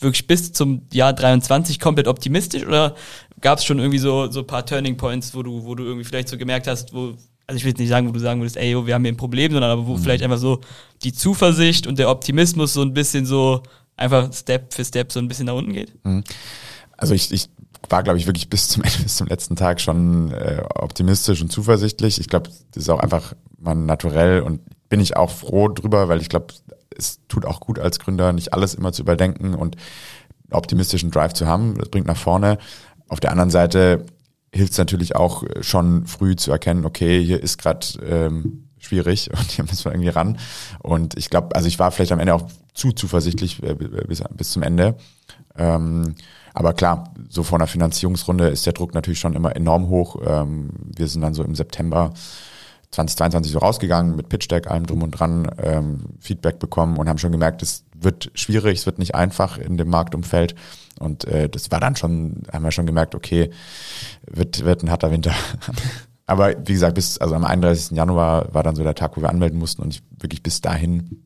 wirklich bis zum Jahr 23 komplett optimistisch oder gab es schon irgendwie so so paar Turning Points, wo du wo du irgendwie vielleicht so gemerkt hast, wo also ich will jetzt nicht sagen, wo du sagen würdest, ey, yo, wir haben hier ein Problem, sondern aber wo mhm. vielleicht einfach so die Zuversicht und der Optimismus so ein bisschen so einfach Step für Step so ein bisschen nach unten geht? Mhm. Also ich, ich war, glaube ich, wirklich bis zum Ende, bis zum letzten Tag schon äh, optimistisch und zuversichtlich. Ich glaube, das ist auch einfach mal naturell und bin ich auch froh drüber, weil ich glaube, es tut auch gut als Gründer, nicht alles immer zu überdenken und optimistischen Drive zu haben. Das bringt nach vorne. Auf der anderen Seite hilft es natürlich auch schon früh zu erkennen, okay, hier ist gerade ähm, schwierig und hier müssen wir irgendwie ran. Und ich glaube, also ich war vielleicht am Ende auch zu zuversichtlich äh, bis, bis zum Ende. Ähm, aber klar, so vor einer Finanzierungsrunde ist der Druck natürlich schon immer enorm hoch. Ähm, wir sind dann so im September 2022 so rausgegangen mit Pitch Deck, allem drum und dran, ähm, Feedback bekommen und haben schon gemerkt, es wird schwierig, es wird nicht einfach in dem Marktumfeld. Und äh, das war dann schon, haben wir schon gemerkt, okay, wird, wird ein harter Winter. Aber wie gesagt, bis, also am 31. Januar war dann so der Tag, wo wir anmelden mussten und ich wirklich bis dahin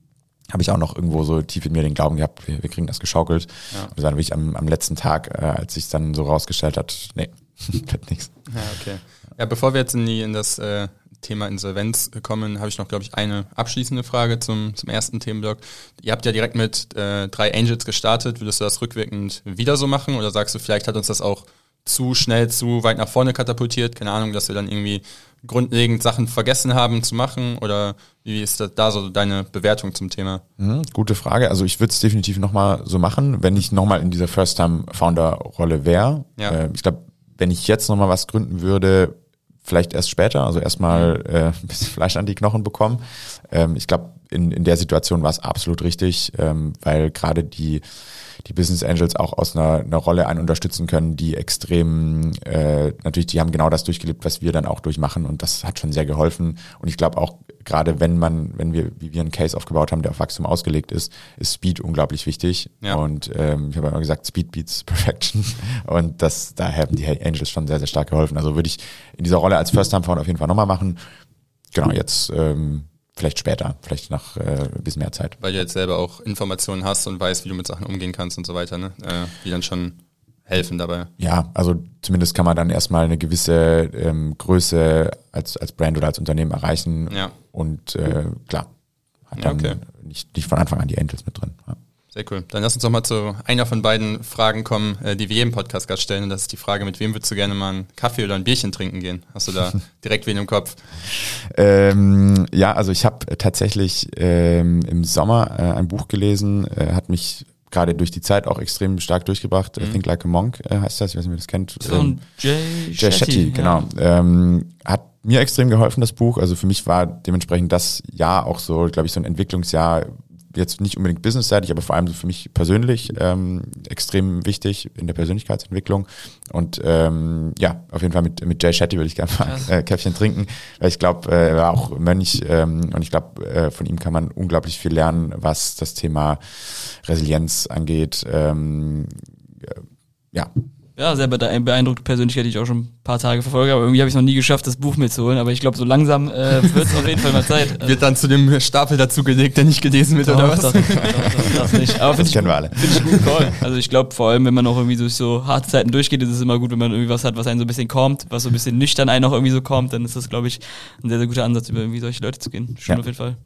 habe ich auch noch irgendwo so tief in mir den Glauben gehabt, wir, wir kriegen das geschaukelt. Ja. Das war wirklich am, am letzten Tag, äh, als sich dann so rausgestellt hat, nee, wird nichts. Ja, okay. Ja, bevor wir jetzt in, die, in das äh, Thema Insolvenz kommen, habe ich noch, glaube ich, eine abschließende Frage zum, zum ersten Themenblock. Ihr habt ja direkt mit äh, drei Angels gestartet. Würdest du das rückwirkend wieder so machen oder sagst du, vielleicht hat uns das auch zu schnell zu weit nach vorne katapultiert? Keine Ahnung, dass wir dann irgendwie grundlegend Sachen vergessen haben zu machen? Oder wie ist da, so deine Bewertung zum Thema? Mhm, gute Frage. Also ich würde es definitiv nochmal so machen, wenn ich nochmal in dieser First-Time-Founder-Rolle wäre. Ja. Äh, ich glaube, wenn ich jetzt nochmal was gründen würde, vielleicht erst später, also erstmal äh, ein bisschen Fleisch an die Knochen bekommen. Ähm, ich glaube, in, in der Situation war es absolut richtig, ähm, weil gerade die die Business Angels auch aus einer, einer Rolle einen unterstützen können, die extrem, äh, natürlich, die haben genau das durchgelebt, was wir dann auch durchmachen und das hat schon sehr geholfen. Und ich glaube auch, gerade wenn man, wenn wir, wie wir einen Case aufgebaut haben, der auf Wachstum ausgelegt ist, ist Speed unglaublich wichtig. Ja. Und ähm, ich habe immer gesagt, Speed beats Perfection. Und das, da haben die Angels schon sehr, sehr stark geholfen. Also würde ich in dieser Rolle als First-Time-Founder auf jeden Fall nochmal machen. Genau, jetzt ähm, vielleicht später, vielleicht nach äh, ein bisschen mehr Zeit. Weil du jetzt selber auch Informationen hast und weißt, wie du mit Sachen umgehen kannst und so weiter, ne? Äh, die dann schon helfen dabei. Ja, also zumindest kann man dann erstmal eine gewisse ähm, Größe als, als Brand oder als Unternehmen erreichen. Ja. Und äh, klar, hat Ja, dann okay. nicht, nicht von Anfang an die Angels mit drin. Ja. Sehr cool. Dann lass uns doch mal zu einer von beiden Fragen kommen, äh, die wir jedem Podcast gerade stellen. Und das ist die Frage, mit wem würdest du gerne mal einen Kaffee oder ein Bierchen trinken gehen? Hast du da direkt wen im Kopf? Ähm, ja, also ich habe tatsächlich ähm, im Sommer äh, ein Buch gelesen, äh, hat mich gerade durch die Zeit auch extrem stark durchgebracht. Mhm. I Think Like a Monk äh, heißt das, ich weiß nicht, wer das kennt. Ähm, Von Jay, Jay Shetty, genau. Ähm, hat mir extrem geholfen, das Buch. Also für mich war dementsprechend das Jahr auch so, glaube ich, so ein Entwicklungsjahr, jetzt nicht unbedingt businessseitig, aber vor allem für mich persönlich ähm, extrem wichtig in der Persönlichkeitsentwicklung. Und ähm, ja, auf jeden Fall mit, mit Jay Shetty würde ich gerne mal Krass. äh, Käffchen trinken, weil ich glaube, äh, er war auch Mönch ähm, und ich glaube, äh, von ihm kann man unglaublich viel lernen, was das Thema Resilienz angeht. Ähm, äh, ja, Ja, sehr beeindruckte Persönlichkeit, die ich auch schon ein paar Tage verfolge, aber irgendwie habe ich es noch nie geschafft, das Buch mitzuholen. Aber ich glaube, so langsam äh, wird es auf jeden Fall mal Zeit. Also, Wird dann zu dem Stapel dazugelegt, der nicht gelesen wird, oder was? Doch, doch, doch, doch, das nicht. Aber das finde ich, kennen wir alle. find ich einen guten Call. Also ich glaube, vor allem, wenn man auch irgendwie durch so harte Zeiten durchgeht, ist es immer gut, wenn man irgendwie was hat, was einen so ein bisschen kommt, was so ein bisschen nüchtern einen auch irgendwie so kommt, dann ist das, glaube ich, ein sehr, sehr guter Ansatz, über irgendwie solche Leute zu gehen. Stimmt Ja. auf jeden Fall.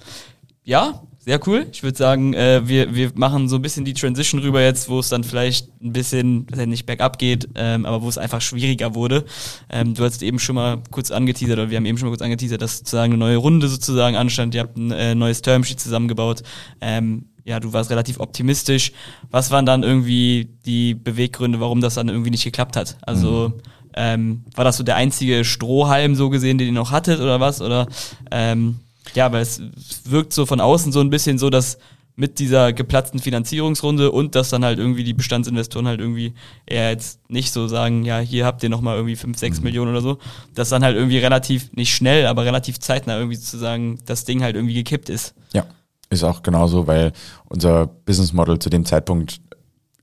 Ja, sehr cool. Ich würde sagen, äh, wir, wir machen so ein bisschen die Transition rüber jetzt, wo es dann vielleicht ein bisschen, was ja nicht bergab geht, ähm, aber wo es einfach schwieriger wurde. Ähm, du hast eben schon mal kurz angeteasert, oder wir haben eben schon mal kurz angeteasert, dass sozusagen eine neue Runde sozusagen anstand. Ihr habt ein äh, neues Termsheet zusammengebaut. Ähm, ja, du warst relativ optimistisch. Was waren dann irgendwie die Beweggründe, warum das dann irgendwie nicht geklappt hat? Also ähm, war das so der einzige Strohhalm so gesehen, den ihr noch hattet oder was? Oder ähm, ja, weil es wirkt so von außen so ein bisschen so, dass mit dieser geplatzten Finanzierungsrunde und dass dann halt irgendwie die Bestandsinvestoren halt irgendwie eher jetzt nicht so sagen, ja, hier habt ihr nochmal irgendwie 5, 6 Millionen oder so, dass dann halt irgendwie relativ, nicht schnell, aber relativ zeitnah irgendwie zu sagen, das Ding halt irgendwie gekippt ist. Ja, ist auch genauso, weil unser Business Model zu dem Zeitpunkt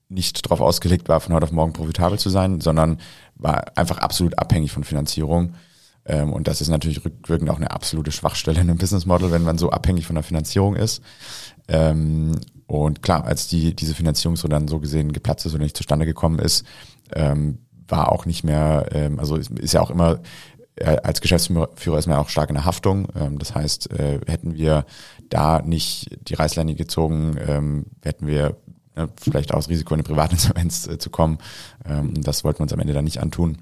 nicht darauf ausgelegt war, von heute auf morgen profitabel zu sein, sondern war einfach absolut abhängig von Finanzierung. Ähm, und das ist natürlich rückwirkend auch eine absolute Schwachstelle in einem Business Model, wenn man so abhängig von der Finanzierung ist. Ähm, und klar, als die, diese Finanzierungsrunde dann so gesehen geplatzt ist oder nicht zustande gekommen ist, ähm, war auch nicht mehr, also ist, ja auch immer, äh, als Geschäftsführer ist man ja auch stark in der Haftung. Das heißt, äh, hätten wir da nicht die Reißleine gezogen, hätten wir äh, vielleicht aus Risiko in eine Privatinsolvenz äh, zu kommen. Das wollten wir uns am Ende dann nicht antun.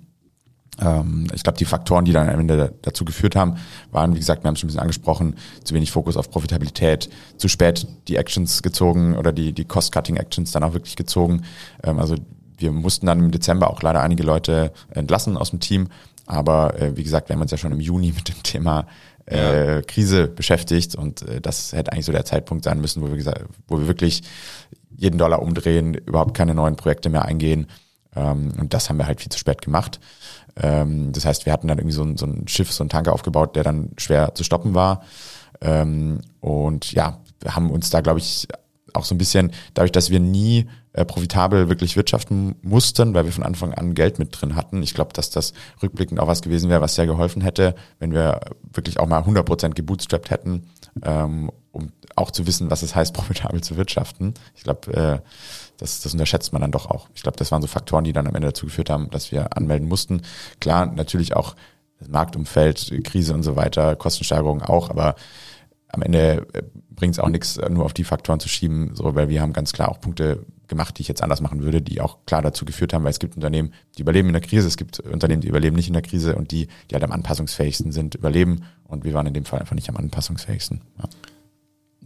Ähm, ich glaube, die Faktoren, die dann am Ende da- dazu geführt haben, waren, wie gesagt, wir haben es schon ein bisschen angesprochen, zu wenig Fokus auf Profitabilität, zu spät die Actions gezogen oder die, die Cost-Cutting-Actions dann auch wirklich gezogen. Ähm, also wir mussten dann im Dezember auch leider einige Leute entlassen aus dem Team. Aber äh, wie gesagt, wir haben uns ja schon im Juni mit dem Thema äh, Krise beschäftigt und äh, das hätte eigentlich so der Zeitpunkt sein müssen, wo wir gesagt, wo wir wirklich jeden Dollar umdrehen, überhaupt keine neuen Projekte mehr eingehen. Ähm, und das haben wir halt viel zu spät gemacht. Ähm, das heißt, wir hatten dann irgendwie so ein, so ein Schiff, so ein Tanker aufgebaut, der dann schwer zu stoppen war. Ähm, und ja, haben uns da, glaube ich, auch so ein bisschen, dadurch, dass wir nie äh, profitabel wirklich wirtschaften mussten, weil wir von Anfang an Geld mit drin hatten. Ich glaube, dass das rückblickend auch was gewesen wäre, was sehr geholfen hätte, wenn wir wirklich auch mal 100% gebootstrapped hätten, ähm, um auch zu wissen, was es heißt, profitabel zu wirtschaften. Ich glaube, äh, das, das unterschätzt man dann doch auch. Ich glaube, das waren so Faktoren, die dann am Ende dazu geführt haben, dass wir anmelden mussten. Klar, natürlich auch das Marktumfeld, Krise und so weiter, Kostensteigerung auch, aber am Ende bringt es auch nichts, nur auf die Faktoren zu schieben, so, weil wir haben ganz klar auch Punkte gemacht, die ich jetzt anders machen würde, die auch klar dazu geführt haben, weil es gibt Unternehmen, die überleben in der Krise, es gibt Unternehmen, die überleben nicht in der Krise und die, die halt am anpassungsfähigsten sind, überleben. Und wir waren in dem Fall einfach nicht am anpassungsfähigsten. Ja.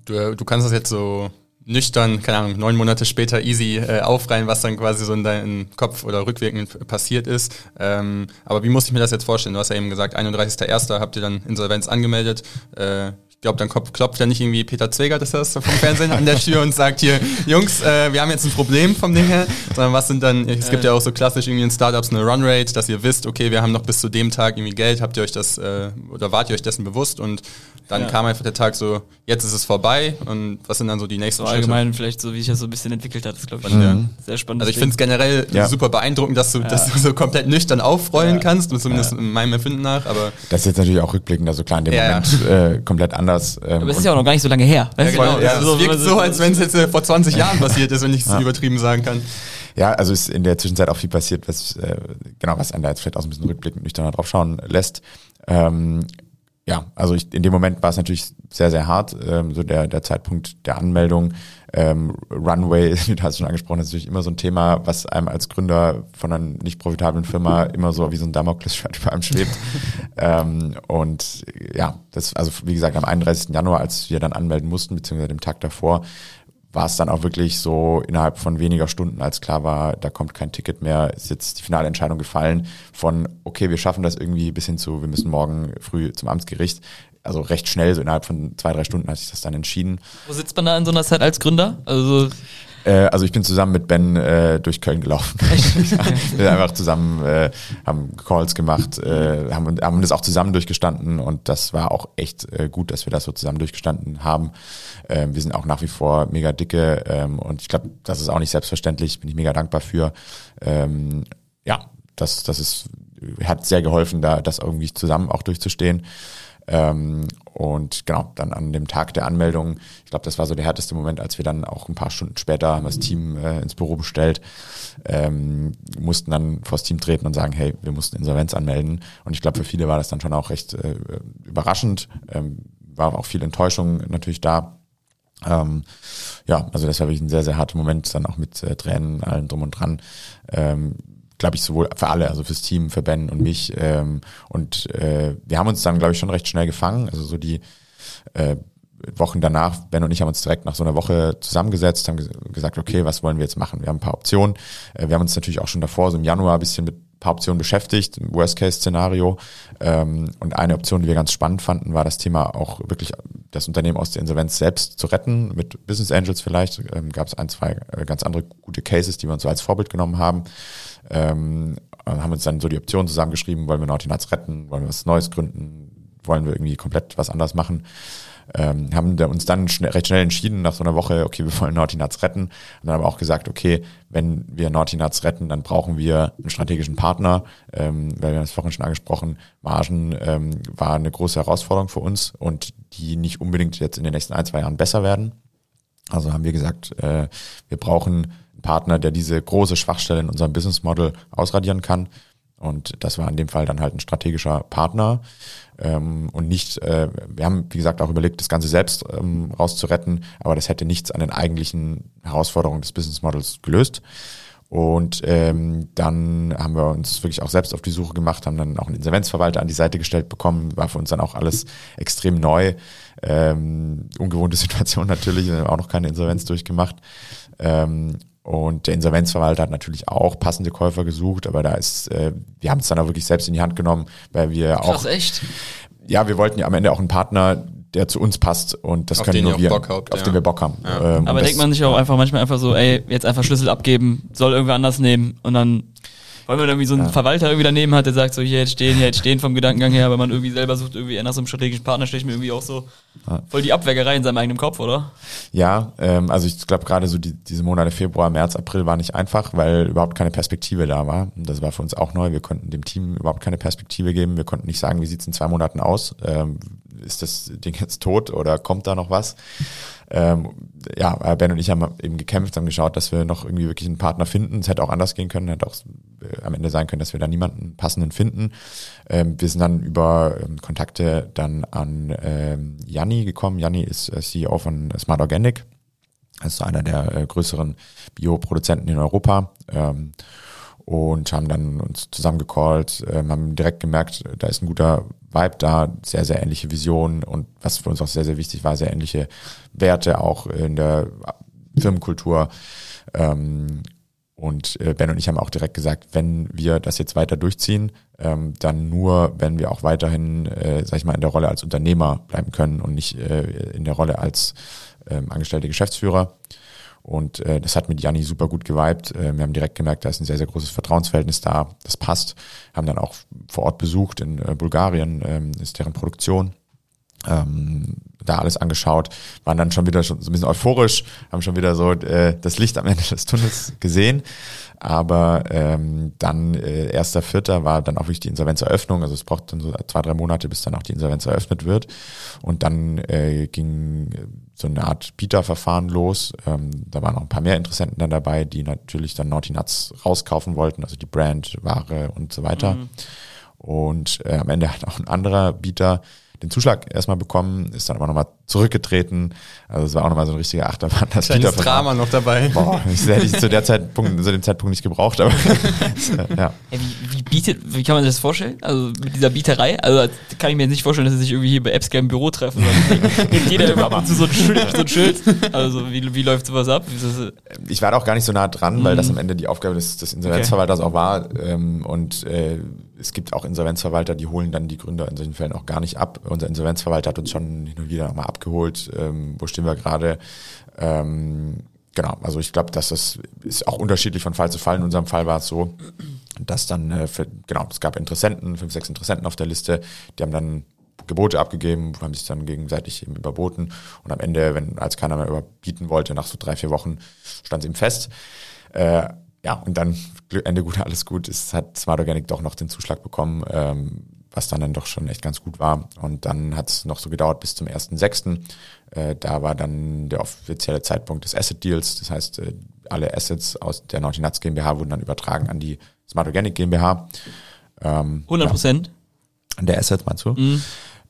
Du, du kannst das jetzt so nüchtern, keine Ahnung, neun Monate später easy äh, aufreihen, was dann quasi so in deinem Kopf oder rückwirkend passiert ist. Ähm, aber wie muss ich mir das jetzt vorstellen? Du hast ja eben gesagt, 31.01. habt ihr dann Insolvenz angemeldet. Äh, ich glaube, dann klopft ja nicht irgendwie Peter Zwegert, ist das vom Fernsehen, an der Tür und sagt hier, Jungs, äh, wir haben jetzt ein Problem vom Ding her, sondern was sind dann, es gibt ja auch so klassisch irgendwie in Startups eine Runrate, dass ihr wisst, okay, wir haben noch bis zu dem Tag irgendwie Geld, habt ihr euch das, äh, oder wart ihr euch dessen bewusst und dann ja. kam einfach der Tag so, jetzt ist es vorbei und was sind dann so die nächsten so allgemein vielleicht so, wie sich das so ein bisschen entwickelt hat, ist glaube ich mhm. sehr spannend. Also ich finde es generell ja. super beeindruckend, dass du, ja. dass du so komplett nüchtern aufrollen kannst, zumindest in meinem Empfinden nach, aber... Das ist jetzt natürlich auch rückblickend, also klar, in dem Moment äh, komplett anders. Ähm, aber es ist ja auch noch gar nicht so lange her. Ja, genau. Ja, es wirkt so, als wenn es jetzt äh, vor 20 Jahren passiert ist, wenn ich es ja. übertrieben sagen kann. Ja, also ist in der Zwischenzeit auch viel passiert, was äh, genau, was einen da jetzt vielleicht auch so ein bisschen rückblickend nüchtern drauf schauen lässt. Ähm, ja, also ich, in dem Moment war es natürlich sehr, sehr hart. Ähm, so der, der Zeitpunkt der Anmeldung, ähm, Runway, du hast schon angesprochen, ist natürlich immer so ein Thema, was einem als Gründer von einer nicht profitablen Firma immer so wie so ein Damoklesschwert über einem schwebt. ähm, und ja, das, also wie gesagt, am 31. Januar, als wir dann anmelden mussten, beziehungsweise dem Tag davor, war es dann auch wirklich so innerhalb von weniger Stunden, als klar war, da kommt kein Ticket mehr, ist jetzt die finale Entscheidung gefallen von, okay, wir schaffen das irgendwie bis hin zu, wir müssen morgen früh zum Amtsgericht. Also recht schnell, so innerhalb von zwei, drei Stunden hat sich das dann entschieden. Wo sitzt man da in so einer Zeit als Gründer? Also äh, also ich bin zusammen mit Ben äh, durch Köln gelaufen. wir sind einfach zusammen, äh, haben Calls gemacht, äh, haben, haben das auch zusammen durchgestanden und das war auch echt äh, gut, dass wir das so zusammen durchgestanden haben. Ähm, wir sind auch nach wie vor mega dicke ähm, und ich glaube, das ist auch nicht selbstverständlich, bin ich mega dankbar für. Ähm, ja, das, das ist, hat sehr geholfen, da das irgendwie zusammen auch durchzustehen. Ähm, und genau, dann an dem Tag der Anmeldung, ich glaube, das war so der härteste Moment, als wir dann auch ein paar Stunden später haben das Team äh, ins Büro bestellt, ähm, mussten dann vors Team treten und sagen, hey, wir mussten Insolvenz anmelden. Und ich glaube, für viele war das dann schon auch recht äh, überraschend, ähm, war auch viel Enttäuschung natürlich da. Ähm, ja, also das war wirklich ein sehr, sehr harter Moment, dann auch mit äh, Tränen, allen drum und dran. Ähm, glaube ich, sowohl für alle, also fürs Team, für Ben und mich. Ähm, und äh, wir haben uns dann, glaube ich, schon recht schnell gefangen. Also so die äh, Wochen danach, Ben und ich haben uns direkt nach so einer Woche zusammengesetzt, haben gesagt, okay, was wollen wir jetzt machen? Wir haben ein paar Optionen. Äh, wir haben uns natürlich auch schon davor, so im Januar, ein bisschen mit ein paar Optionen beschäftigt, Worst-Case-Szenario. Ähm, und eine Option, die wir ganz spannend fanden, war das Thema auch wirklich das Unternehmen aus der Insolvenz selbst zu retten, mit Business Angels vielleicht. Ähm, Gab es ein, zwei äh, ganz andere gute Cases, die wir uns so als Vorbild genommen haben. Ähm, haben uns dann so die Optionen zusammengeschrieben, wollen wir Nuts retten, wollen wir was Neues gründen, wollen wir irgendwie komplett was anders machen. Ähm, haben uns dann schnell, recht schnell entschieden, nach so einer Woche, okay, wir wollen Naughty Nuts retten. Haben dann aber auch gesagt, okay, wenn wir Naughty Nuts retten, dann brauchen wir einen strategischen Partner, ähm, weil wir haben es vorhin schon angesprochen, Margen ähm, war eine große Herausforderung für uns und die nicht unbedingt jetzt in den nächsten ein, zwei Jahren besser werden. Also haben wir gesagt, äh, wir brauchen Partner, der diese große Schwachstelle in unserem Business Model ausradieren kann. Und das war in dem Fall dann halt ein strategischer Partner ähm, und nicht, äh, wir haben, wie gesagt, auch überlegt, das Ganze selbst ähm, rauszuretten, aber das hätte nichts an den eigentlichen Herausforderungen des Business Models gelöst. Und ähm, dann haben wir uns wirklich auch selbst auf die Suche gemacht, haben dann auch einen Insolvenzverwalter an die Seite gestellt bekommen, war für uns dann auch alles extrem neu. Ähm, ungewohnte Situation natürlich, wir haben auch noch keine Insolvenz durchgemacht. Ähm, und der Insolvenzverwalter hat natürlich auch passende Käufer gesucht, aber da ist, äh, wir haben es dann auch wirklich selbst in die Hand genommen, weil wir auch. Krass, echt? Ja, wir wollten ja am Ende auch einen Partner, der zu uns passt und das auf können nur wir, habt, auf ja. den wir Bock haben. Ja. Ähm, aber denkt man sich auch einfach manchmal einfach so, ey, jetzt einfach Schlüssel abgeben, soll irgendwer anders nehmen und dann weil man irgendwie so einen ja. Verwalter irgendwie daneben hat, der sagt so, hier jetzt stehen, hier jetzt stehen vom Gedankengang her, wenn man irgendwie selber sucht, irgendwie nach so einem strategischen Partner, stelle ich mir irgendwie auch so ja. voll die Abwägerei in seinem eigenen Kopf, oder? Ja, ähm, also ich glaube gerade so die, diese Monate Februar, März, April war nicht einfach, weil überhaupt keine Perspektive da war. Und das war für uns auch neu. Wir konnten dem Team überhaupt keine Perspektive geben. Wir konnten nicht sagen, wie sieht's in zwei Monaten aus? Ähm, ist das Ding jetzt tot oder kommt da noch was? Ähm, ja, Ben und ich haben eben gekämpft, haben geschaut, dass wir noch irgendwie wirklich einen Partner finden. Es hätte auch anders gehen können, hätte auch äh, am Ende sein können, dass wir da niemanden passenden finden. Ähm, wir sind dann über ähm, Kontakte dann an ähm, Janni gekommen. Janni ist äh, CEO von Smart Organic. Das ist einer der äh, größeren Bioproduzenten in Europa. Ähm, und haben dann uns zusammengecallt, ähm, haben direkt gemerkt, da ist ein guter Vibe da, sehr, sehr ähnliche Visionen und was für uns auch sehr, sehr wichtig war, sehr ähnliche Werte auch in der Firmenkultur. Ähm, und äh, Ben und ich haben auch direkt gesagt, wenn wir das jetzt weiter durchziehen, ähm, dann nur, wenn wir auch weiterhin, äh, sag ich mal, in der Rolle als Unternehmer bleiben können und nicht äh, in der Rolle als ähm, angestellte Geschäftsführer. Und äh, das hat mit Janni super gut geweibt. Äh, wir haben direkt gemerkt, da ist ein sehr, sehr großes Vertrauensverhältnis da. Das passt. Haben dann auch vor Ort besucht in äh, Bulgarien, ähm, ist deren Produktion. Ähm, da alles angeschaut, waren dann schon wieder schon so ein bisschen euphorisch, haben schon wieder so äh, das Licht am Ende des Tunnels gesehen. Aber ähm, dann äh, erster Vierter war dann auch wirklich die Insolvenzeröffnung. Also es braucht dann so zwei, drei Monate, bis dann auch die Insolvenz eröffnet wird. Und dann äh, ging so eine Art Bieterverfahren los. Ähm, da waren auch ein paar mehr Interessenten dann dabei, die natürlich dann Naughty Nuts rauskaufen wollten, also die Brand, Ware und so weiter. Mhm. Und äh, am Ende hat auch ein anderer Bieter den Zuschlag erstmal bekommen, ist dann aber nochmal zurückgetreten. Also es war auch nochmal so ein richtiger Achterbahn. Das Kleines Drama noch dabei. Boah, das hätte ich zu der Zeitpunkt, zu dem Zeitpunkt nicht gebraucht, aber ja. Wie, wie bietet, wie kann man sich das vorstellen? Also mit dieser Bieterei? Also kann ich mir jetzt nicht vorstellen, dass sie sich irgendwie hier bei Appscam im Büro treffen. Nimmt jeder immer zu so ein Schild, so ein Schild. Also wie, wie läuft sowas ab? Ich war da auch gar nicht so nah dran, weil das mhm. am Ende die Aufgabe des, des Insolvenzverwalters okay. auch war. Ähm, und äh, es gibt auch Insolvenzverwalter, die holen dann die Gründer in solchen Fällen auch gar nicht ab. Unser Insolvenzverwalter hat uns schon hin und wieder nochmal abgeholt. Ähm, wo stehen wir gerade? Ähm, genau, also ich glaube, dass das ist auch unterschiedlich von Fall zu Fall. In unserem Fall war es so, dass dann, äh, für, genau, es gab Interessenten, fünf, sechs Interessenten auf der Liste, die haben dann Gebote abgegeben, haben sich dann gegenseitig eben überboten und am Ende, wenn als keiner mehr überbieten wollte, nach so drei, vier Wochen stand es ihm fest. Äh, ja, und dann Ende gut, alles gut, ist, hat Smart Organic doch noch den Zuschlag bekommen, ähm, was dann dann doch schon echt ganz gut war. Und dann hat es noch so gedauert bis zum 1.6. Äh, da war dann der offizielle Zeitpunkt des Asset Deals. Das heißt, äh, alle Assets aus der Naughty Nuts GmbH wurden dann übertragen an die Smart Organic GmbH. Ähm, 100 Prozent? Ja. Der Assets meinst du? Mhm.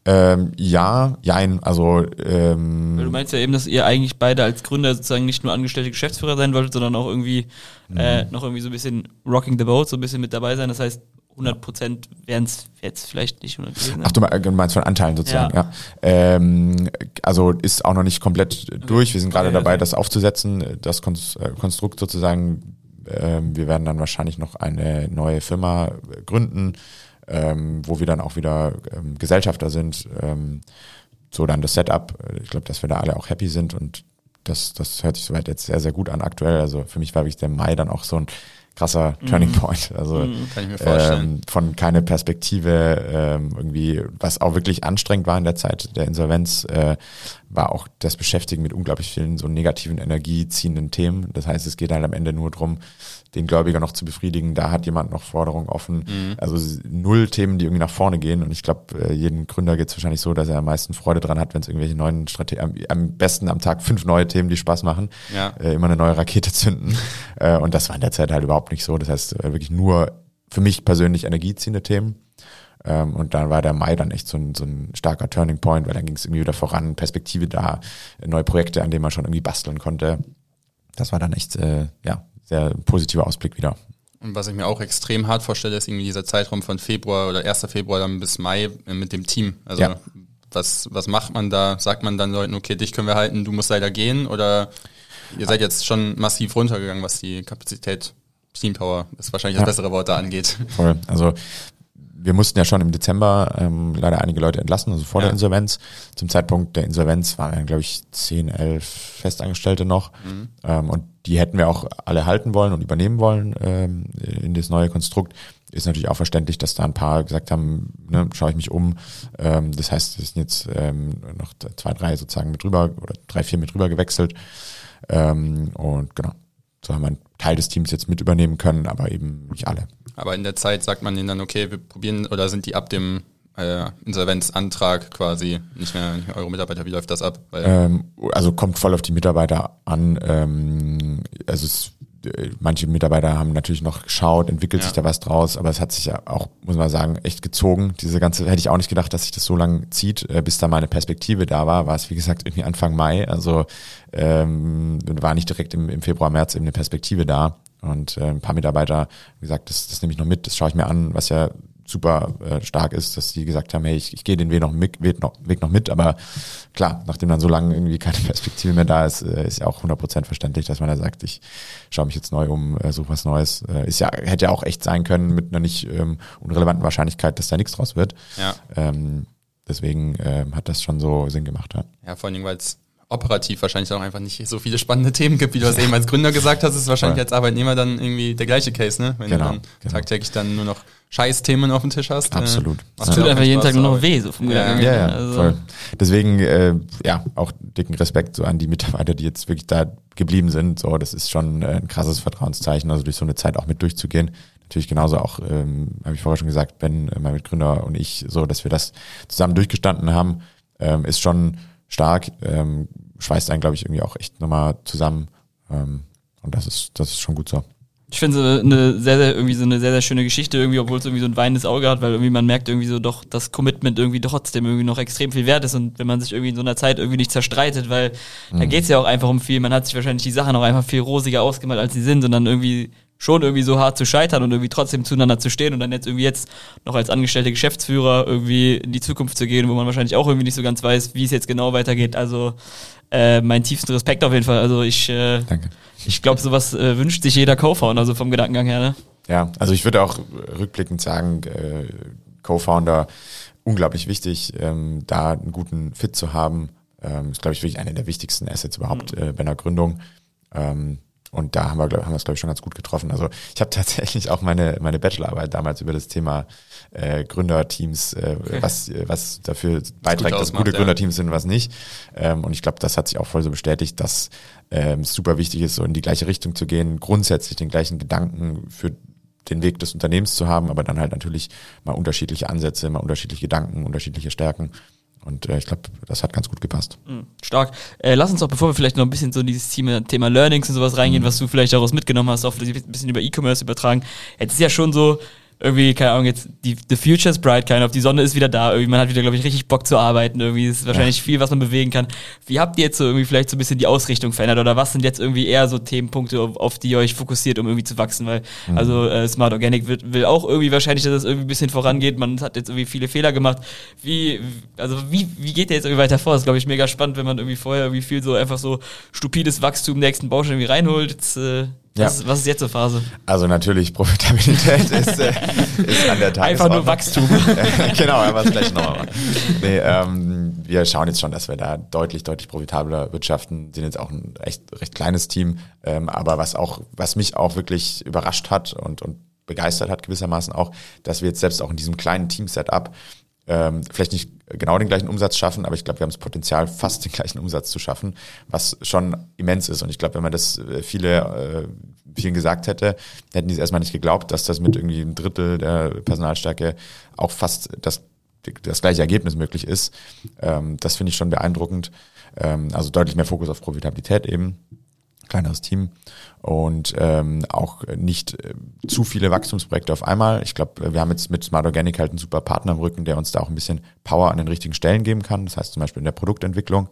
Ähm, ja, jein, also ähm, du meinst ja eben, dass ihr eigentlich beide als Gründer sozusagen nicht nur angestellte Geschäftsführer sein wolltet, sondern auch irgendwie mhm. äh, noch irgendwie so ein bisschen rocking the boat, so ein bisschen mit dabei sein. Das heißt, 100 Prozent wären es jetzt vielleicht nicht 100 gewesen. Ach, du meinst von Anteilen sozusagen, ja. ja. Ähm, also ist auch noch nicht komplett durch. Wir sind gerade okay, dabei, das aufzusetzen, das äh, Konstrukt sozusagen. Ähm, wir werden dann wahrscheinlich noch eine neue Firma gründen ähm, wo wir dann auch wieder ähm, Gesellschafter sind. Ähm, so dann das Setup. Ich glaube, dass wir da alle auch happy sind und das, das hört sich soweit jetzt sehr, sehr gut an aktuell. Also für mich war wirklich der Mai dann auch so ein krasser Turning mhm. Point. Also mhm, kann ich mir vorstellen. Ähm, von keine Perspektive ähm, irgendwie, was auch wirklich anstrengend war in der Zeit der Insolvenz, äh, war auch das Beschäftigen mit unglaublich vielen so negativen, energieziehenden Themen. Das heißt, es geht halt am Ende nur drum den Gläubiger noch zu befriedigen. Da hat jemand noch Forderungen offen. Mhm. Also null Themen, die irgendwie nach vorne gehen. Und ich glaube, äh, jeden Gründer geht es wahrscheinlich so, dass er am meisten Freude dran hat, wenn es irgendwelche neuen Strategien, am besten am Tag fünf neue Themen, die Spaß machen, ja. äh, immer eine neue Rakete zünden. äh, und das war in der Zeit halt überhaupt nicht so. Das heißt, äh, wirklich nur für mich persönlich energieziehende Themen. Ähm, und dann war der Mai dann echt so ein, so ein starker Turning Point, weil dann ging es irgendwie wieder voran, Perspektive da, neue Projekte, an denen man schon irgendwie basteln konnte. Das war dann echt, äh, ja, sehr positiver Ausblick wieder. Und was ich mir auch extrem hart vorstelle, ist irgendwie dieser Zeitraum von Februar oder 1. Februar dann bis Mai mit dem Team. Also ja. was, was macht man da? Sagt man dann Leuten, okay, dich können wir halten, du musst leider gehen? Oder ihr seid jetzt schon massiv runtergegangen, was die Kapazität, Teampower ist wahrscheinlich das ja. bessere Wort da angeht. Voll. Also wir mussten ja schon im Dezember ähm, leider einige Leute entlassen, also vor ja. der Insolvenz. Zum Zeitpunkt der Insolvenz waren, glaube ich, 10, 11 Festangestellte noch. Mhm. Ähm, und die hätten wir auch alle halten wollen und übernehmen wollen ähm, in das neue Konstrukt. Ist natürlich auch verständlich, dass da ein paar gesagt haben, ne, schaue ich mich um. Ähm, das heißt, es sind jetzt ähm, noch zwei, drei sozusagen mit rüber oder drei, vier mit rüber gewechselt. Ähm, und genau, so haben wir einen Teil des Teams jetzt mit übernehmen können, aber eben nicht alle. Aber in der Zeit sagt man denen dann, okay, wir probieren, oder sind die ab dem äh, Insolvenzantrag quasi nicht mehr eure Mitarbeiter? Wie läuft das ab? Ähm, also kommt voll auf die Mitarbeiter an. Ähm, also es manche Mitarbeiter haben natürlich noch geschaut, entwickelt Ja. sich da was draus, aber es hat sich ja auch, muss man sagen, echt gezogen. Diese ganze, hätte ich auch nicht gedacht, dass sich das so lang zieht, äh, bis da mal eine Perspektive da war, war es wie gesagt irgendwie Anfang Mai, also ähm, war nicht direkt im, im Februar, März eben eine Perspektive da und äh, ein paar Mitarbeiter, wie gesagt, das, das nehme ich noch mit, das schaue ich mir an, was ja super äh, stark ist, dass die gesagt haben, hey, ich, ich gehe den Weg noch, mit, Weg, noch, Weg noch mit, aber klar, nachdem dann so lange irgendwie keine Perspektive mehr da ist, äh, ist ja auch 100% verständlich, dass man da sagt, ich schaue mich jetzt neu um, äh, suche was Neues. Äh, ist ja, hätte ja auch echt sein können mit einer nicht ähm, unrelevanten Wahrscheinlichkeit, dass da nichts draus wird. Ja. Ähm, deswegen ähm, hat das schon so Sinn gemacht. Ja. Ja, vor allen Dingen, weil es operativ wahrscheinlich auch einfach nicht so viele spannende Themen gibt, wie du das eben als Gründer gesagt hast, ist wahrscheinlich als Arbeitnehmer dann irgendwie der gleiche Case, ne? Wenn Genau, du dann genau. tagtäglich dann nur noch Scheiß-Themen auf dem Tisch hast. Absolut. Äh, Das macht Tut einfach jeden Spaß Tag nur noch weh, so vom Ja, Gedanken. Ja, ja, Also, voll. Deswegen, äh, ja, auch dicken Respekt so an die Mitarbeiter, die jetzt wirklich da geblieben sind. So, das ist schon äh, ein krasses Vertrauenszeichen, also durch so eine Zeit auch mit durchzugehen. Natürlich genauso auch, ähm, habe ich vorher schon gesagt, Ben, äh, mein Mitgründer und ich, so, dass wir das zusammen durchgestanden haben, ähm, ist schon stark, ähm, schweißt einen, glaube ich, irgendwie auch echt nochmal zusammen. Ähm, und das ist, das ist schon gut so. Ich finde es eine sehr, sehr, irgendwie so eine sehr, sehr schöne Geschichte, irgendwie, obwohl es irgendwie so ein weinendes Auge hat, weil irgendwie man merkt irgendwie so doch, das Commitment irgendwie trotzdem irgendwie noch extrem viel wert ist und wenn man sich irgendwie in so einer Zeit irgendwie nicht zerstreitet, weil da geht es ja auch einfach um viel, man hat sich wahrscheinlich die Sachen auch einfach viel rosiger ausgemalt, als sie sind und dann irgendwie schon irgendwie so hart zu scheitern und irgendwie trotzdem zueinander zu stehen und dann jetzt irgendwie jetzt noch als angestellte Geschäftsführer irgendwie in die Zukunft zu gehen, wo man wahrscheinlich auch irgendwie nicht so ganz weiß, wie es jetzt genau weitergeht. Also äh, mein tiefsten Respekt auf jeden Fall. Also ich, äh, Danke. ich glaube, sowas äh, wünscht sich jeder Co-Founder, also vom Gedankengang her. Ne? Ja, also ich würde auch rückblickend sagen, äh, Co-Founder unglaublich wichtig, ähm, da einen guten Fit zu haben. Ähm, ist, glaube ich, wirklich eine der wichtigsten Assets überhaupt äh, bei einer Gründung. Ähm, und da haben wir, glaub, haben wir es, glaube ich, schon ganz gut getroffen. Also ich habe tatsächlich auch meine, meine Bachelorarbeit damals über das Thema äh, Gründerteams, äh, was, äh, was dafür beiträgt, dass ausmacht, gute ja. Gründerteams sind und was nicht. Ähm, und ich glaube, das hat sich auch voll so bestätigt, dass ähm, es super wichtig ist, so in die gleiche Richtung zu gehen, grundsätzlich den gleichen Gedanken für den Weg des Unternehmens zu haben, aber dann halt natürlich mal unterschiedliche Ansätze, mal unterschiedliche Gedanken, unterschiedliche Stärken. Und äh, ich glaube, das hat ganz gut gepasst. Mhm, Stark. Äh, lass uns auch, bevor wir vielleicht noch ein bisschen so in dieses Thema, Thema Learnings und sowas reingehen, was du vielleicht daraus mitgenommen hast, auch ein bisschen über E-Commerce übertragen. Jetzt ist ja schon so, irgendwie, keine Ahnung, jetzt, die, the future is bright, keine Ahnung, die Sonne ist wieder da, irgendwie, man hat wieder, glaube ich, richtig Bock zu arbeiten, irgendwie, es ist wahrscheinlich viel, was man bewegen kann. Wie habt ihr jetzt so irgendwie vielleicht so ein bisschen die Ausrichtung verändert oder was sind jetzt irgendwie eher so Themenpunkte, auf, auf die ihr euch fokussiert, um irgendwie zu wachsen, weil, also, äh, Smart Organic wird, will auch irgendwie wahrscheinlich, dass es irgendwie ein bisschen vorangeht, man hat jetzt irgendwie viele Fehler gemacht. Wie, also, wie, wie geht ihr jetzt irgendwie weiter vor? Das ist, glaube ich, mega spannend, wenn man irgendwie vorher irgendwie viel so einfach so stupides Wachstum nächsten Baustein irgendwie reinholt. Jetzt, äh, Ja. was, ist, was ist jetzt so Phase? Also natürlich, Profitabilität ist, äh, ist an der Tagesordnung. Einfach nur Wachstum. genau, einfach das gleiche nochmal. Nee, ähm, wir schauen jetzt schon, dass wir da deutlich, deutlich profitabler wirtschaften. Sind jetzt auch ein recht, recht kleines Team, ähm, aber was auch, was mich auch wirklich überrascht hat und, und begeistert hat gewissermaßen auch, dass wir jetzt selbst auch in diesem kleinen Team-Setup ähm, vielleicht nicht genau den gleichen Umsatz schaffen, aber ich glaube, wir haben das Potenzial, fast den gleichen Umsatz zu schaffen, was schon immens ist. Und ich glaube, wenn man das äh, viele äh, vielen gesagt hätte, hätten die es erstmal nicht geglaubt, dass das mit irgendwie ein Drittel der Personalstärke auch fast das, das gleiche Ergebnis möglich ist. Ähm, das finde ich schon beeindruckend. Ähm, also deutlich mehr Fokus auf Profitabilität eben kleineres Team und ähm, auch nicht äh, zu viele Wachstumsprojekte auf einmal. Ich glaube, wir haben jetzt mit Smart Organic halt einen super Partner im Rücken, der uns da auch ein bisschen Power an den richtigen Stellen geben kann. Das heißt zum Beispiel in der Produktentwicklung.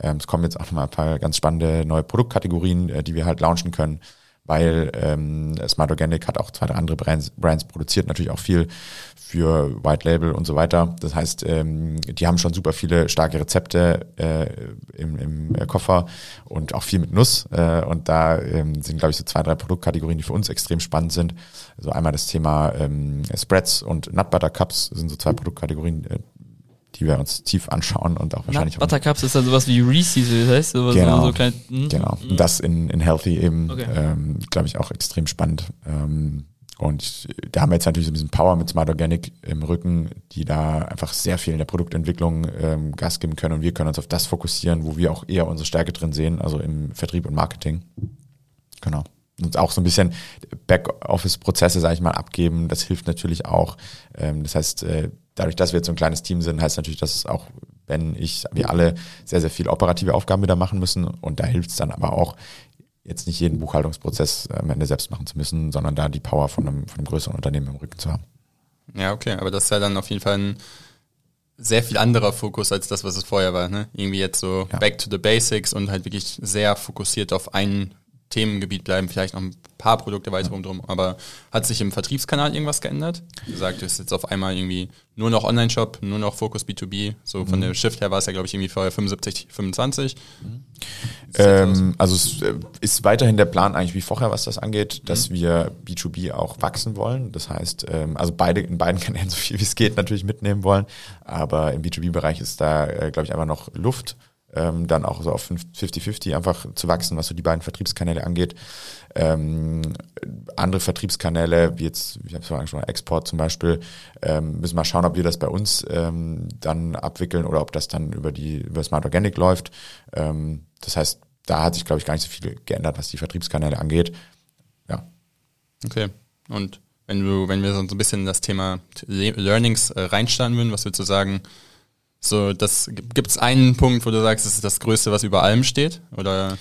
Ähm, es kommen jetzt auch nochmal ein paar ganz spannende neue Produktkategorien, äh, die wir halt launchen können, weil ähm, Smart Organic hat auch zwei, andere Brands, Brands produziert, natürlich auch viel für White Label und so weiter. Das heißt, ähm, die haben schon super viele starke Rezepte äh, im, im äh, Koffer und auch viel mit Nuss. Äh, und da ähm, sind, glaube ich, so zwei, drei Produktkategorien, die für uns extrem spannend sind. Also einmal das Thema ähm, Spreads und Nut Butter Cups sind so zwei Produktkategorien, äh, die wir uns tief anschauen und auch wahrscheinlich Nut Buttercups ist dann sowas wie Reese's, das heißt, sowas Genau. so, klein. hm, Genau. hm. Und das in, in Healthy eben, Okay. ähm, glaube ich, auch extrem spannend. Ähm, und da haben wir jetzt natürlich so ein bisschen Power mit Smart Organic im Rücken, die da einfach sehr viel in der Produktentwicklung ähm, Gas geben können. Und wir können uns auf das fokussieren, wo wir auch eher unsere Stärke drin sehen, also im Vertrieb und Marketing. Genau. Und auch so ein bisschen Backoffice-Prozesse, sage ich mal, abgeben. Das hilft natürlich auch. Ähm, das heißt, äh, dadurch, dass wir jetzt so ein kleines Team sind, heißt natürlich, dass auch Ben, ich, wir alle sehr, sehr viele operative Aufgaben wieder machen müssen. Und da hilft es dann aber auch, jetzt nicht jeden Buchhaltungsprozess am Ende selbst machen zu müssen, sondern da die Power von einem, von einem größeren Unternehmen im Rücken zu haben. Ja, okay, aber das ist ja dann auf jeden Fall ein sehr viel anderer Fokus als das, was es vorher war. Ne? Irgendwie jetzt so Ja. back to the basics und halt wirklich sehr fokussiert auf ein Themengebiet bleiben, vielleicht noch ein paar Produkte weiter drum. Aber hat sich im Vertriebskanal irgendwas geändert? Wie gesagt, es ist jetzt auf einmal irgendwie nur noch Online-Shop, nur noch Fokus B2B. So von der Shift her war es ja, glaube ich, irgendwie vorher 75, 25. Wie sieht's aus? Ähm, also es äh, ist weiterhin der Plan eigentlich wie vorher, was das angeht, dass wir B2B auch wachsen wollen. Das heißt, ähm, also beide in beiden Kanälen so viel wie es geht natürlich mitnehmen wollen. Aber im B2B-Bereich ist da, äh, glaube ich, einfach noch Luft. Ähm, dann auch so auf 50-50 einfach zu wachsen, was so die beiden Vertriebskanäle angeht. Ähm, andere Vertriebskanäle, wie jetzt, ich habe es vorhin angesprochen, Export zum Beispiel, ähm, müssen wir schauen, ob wir das bei uns ähm, dann abwickeln oder ob das dann über die über Smart Organic läuft. Ähm, das heißt, da hat sich, glaube ich, gar nicht so viel geändert, was die Vertriebskanäle angeht. Ja. Okay. Und wenn du, wenn wir so ein bisschen in das Thema Le Learnings äh, reinstarten würden, was würdest du sagen? So, das gibt es einen Punkt, wo du sagst, das ist das Größte, was über allem steht? Oder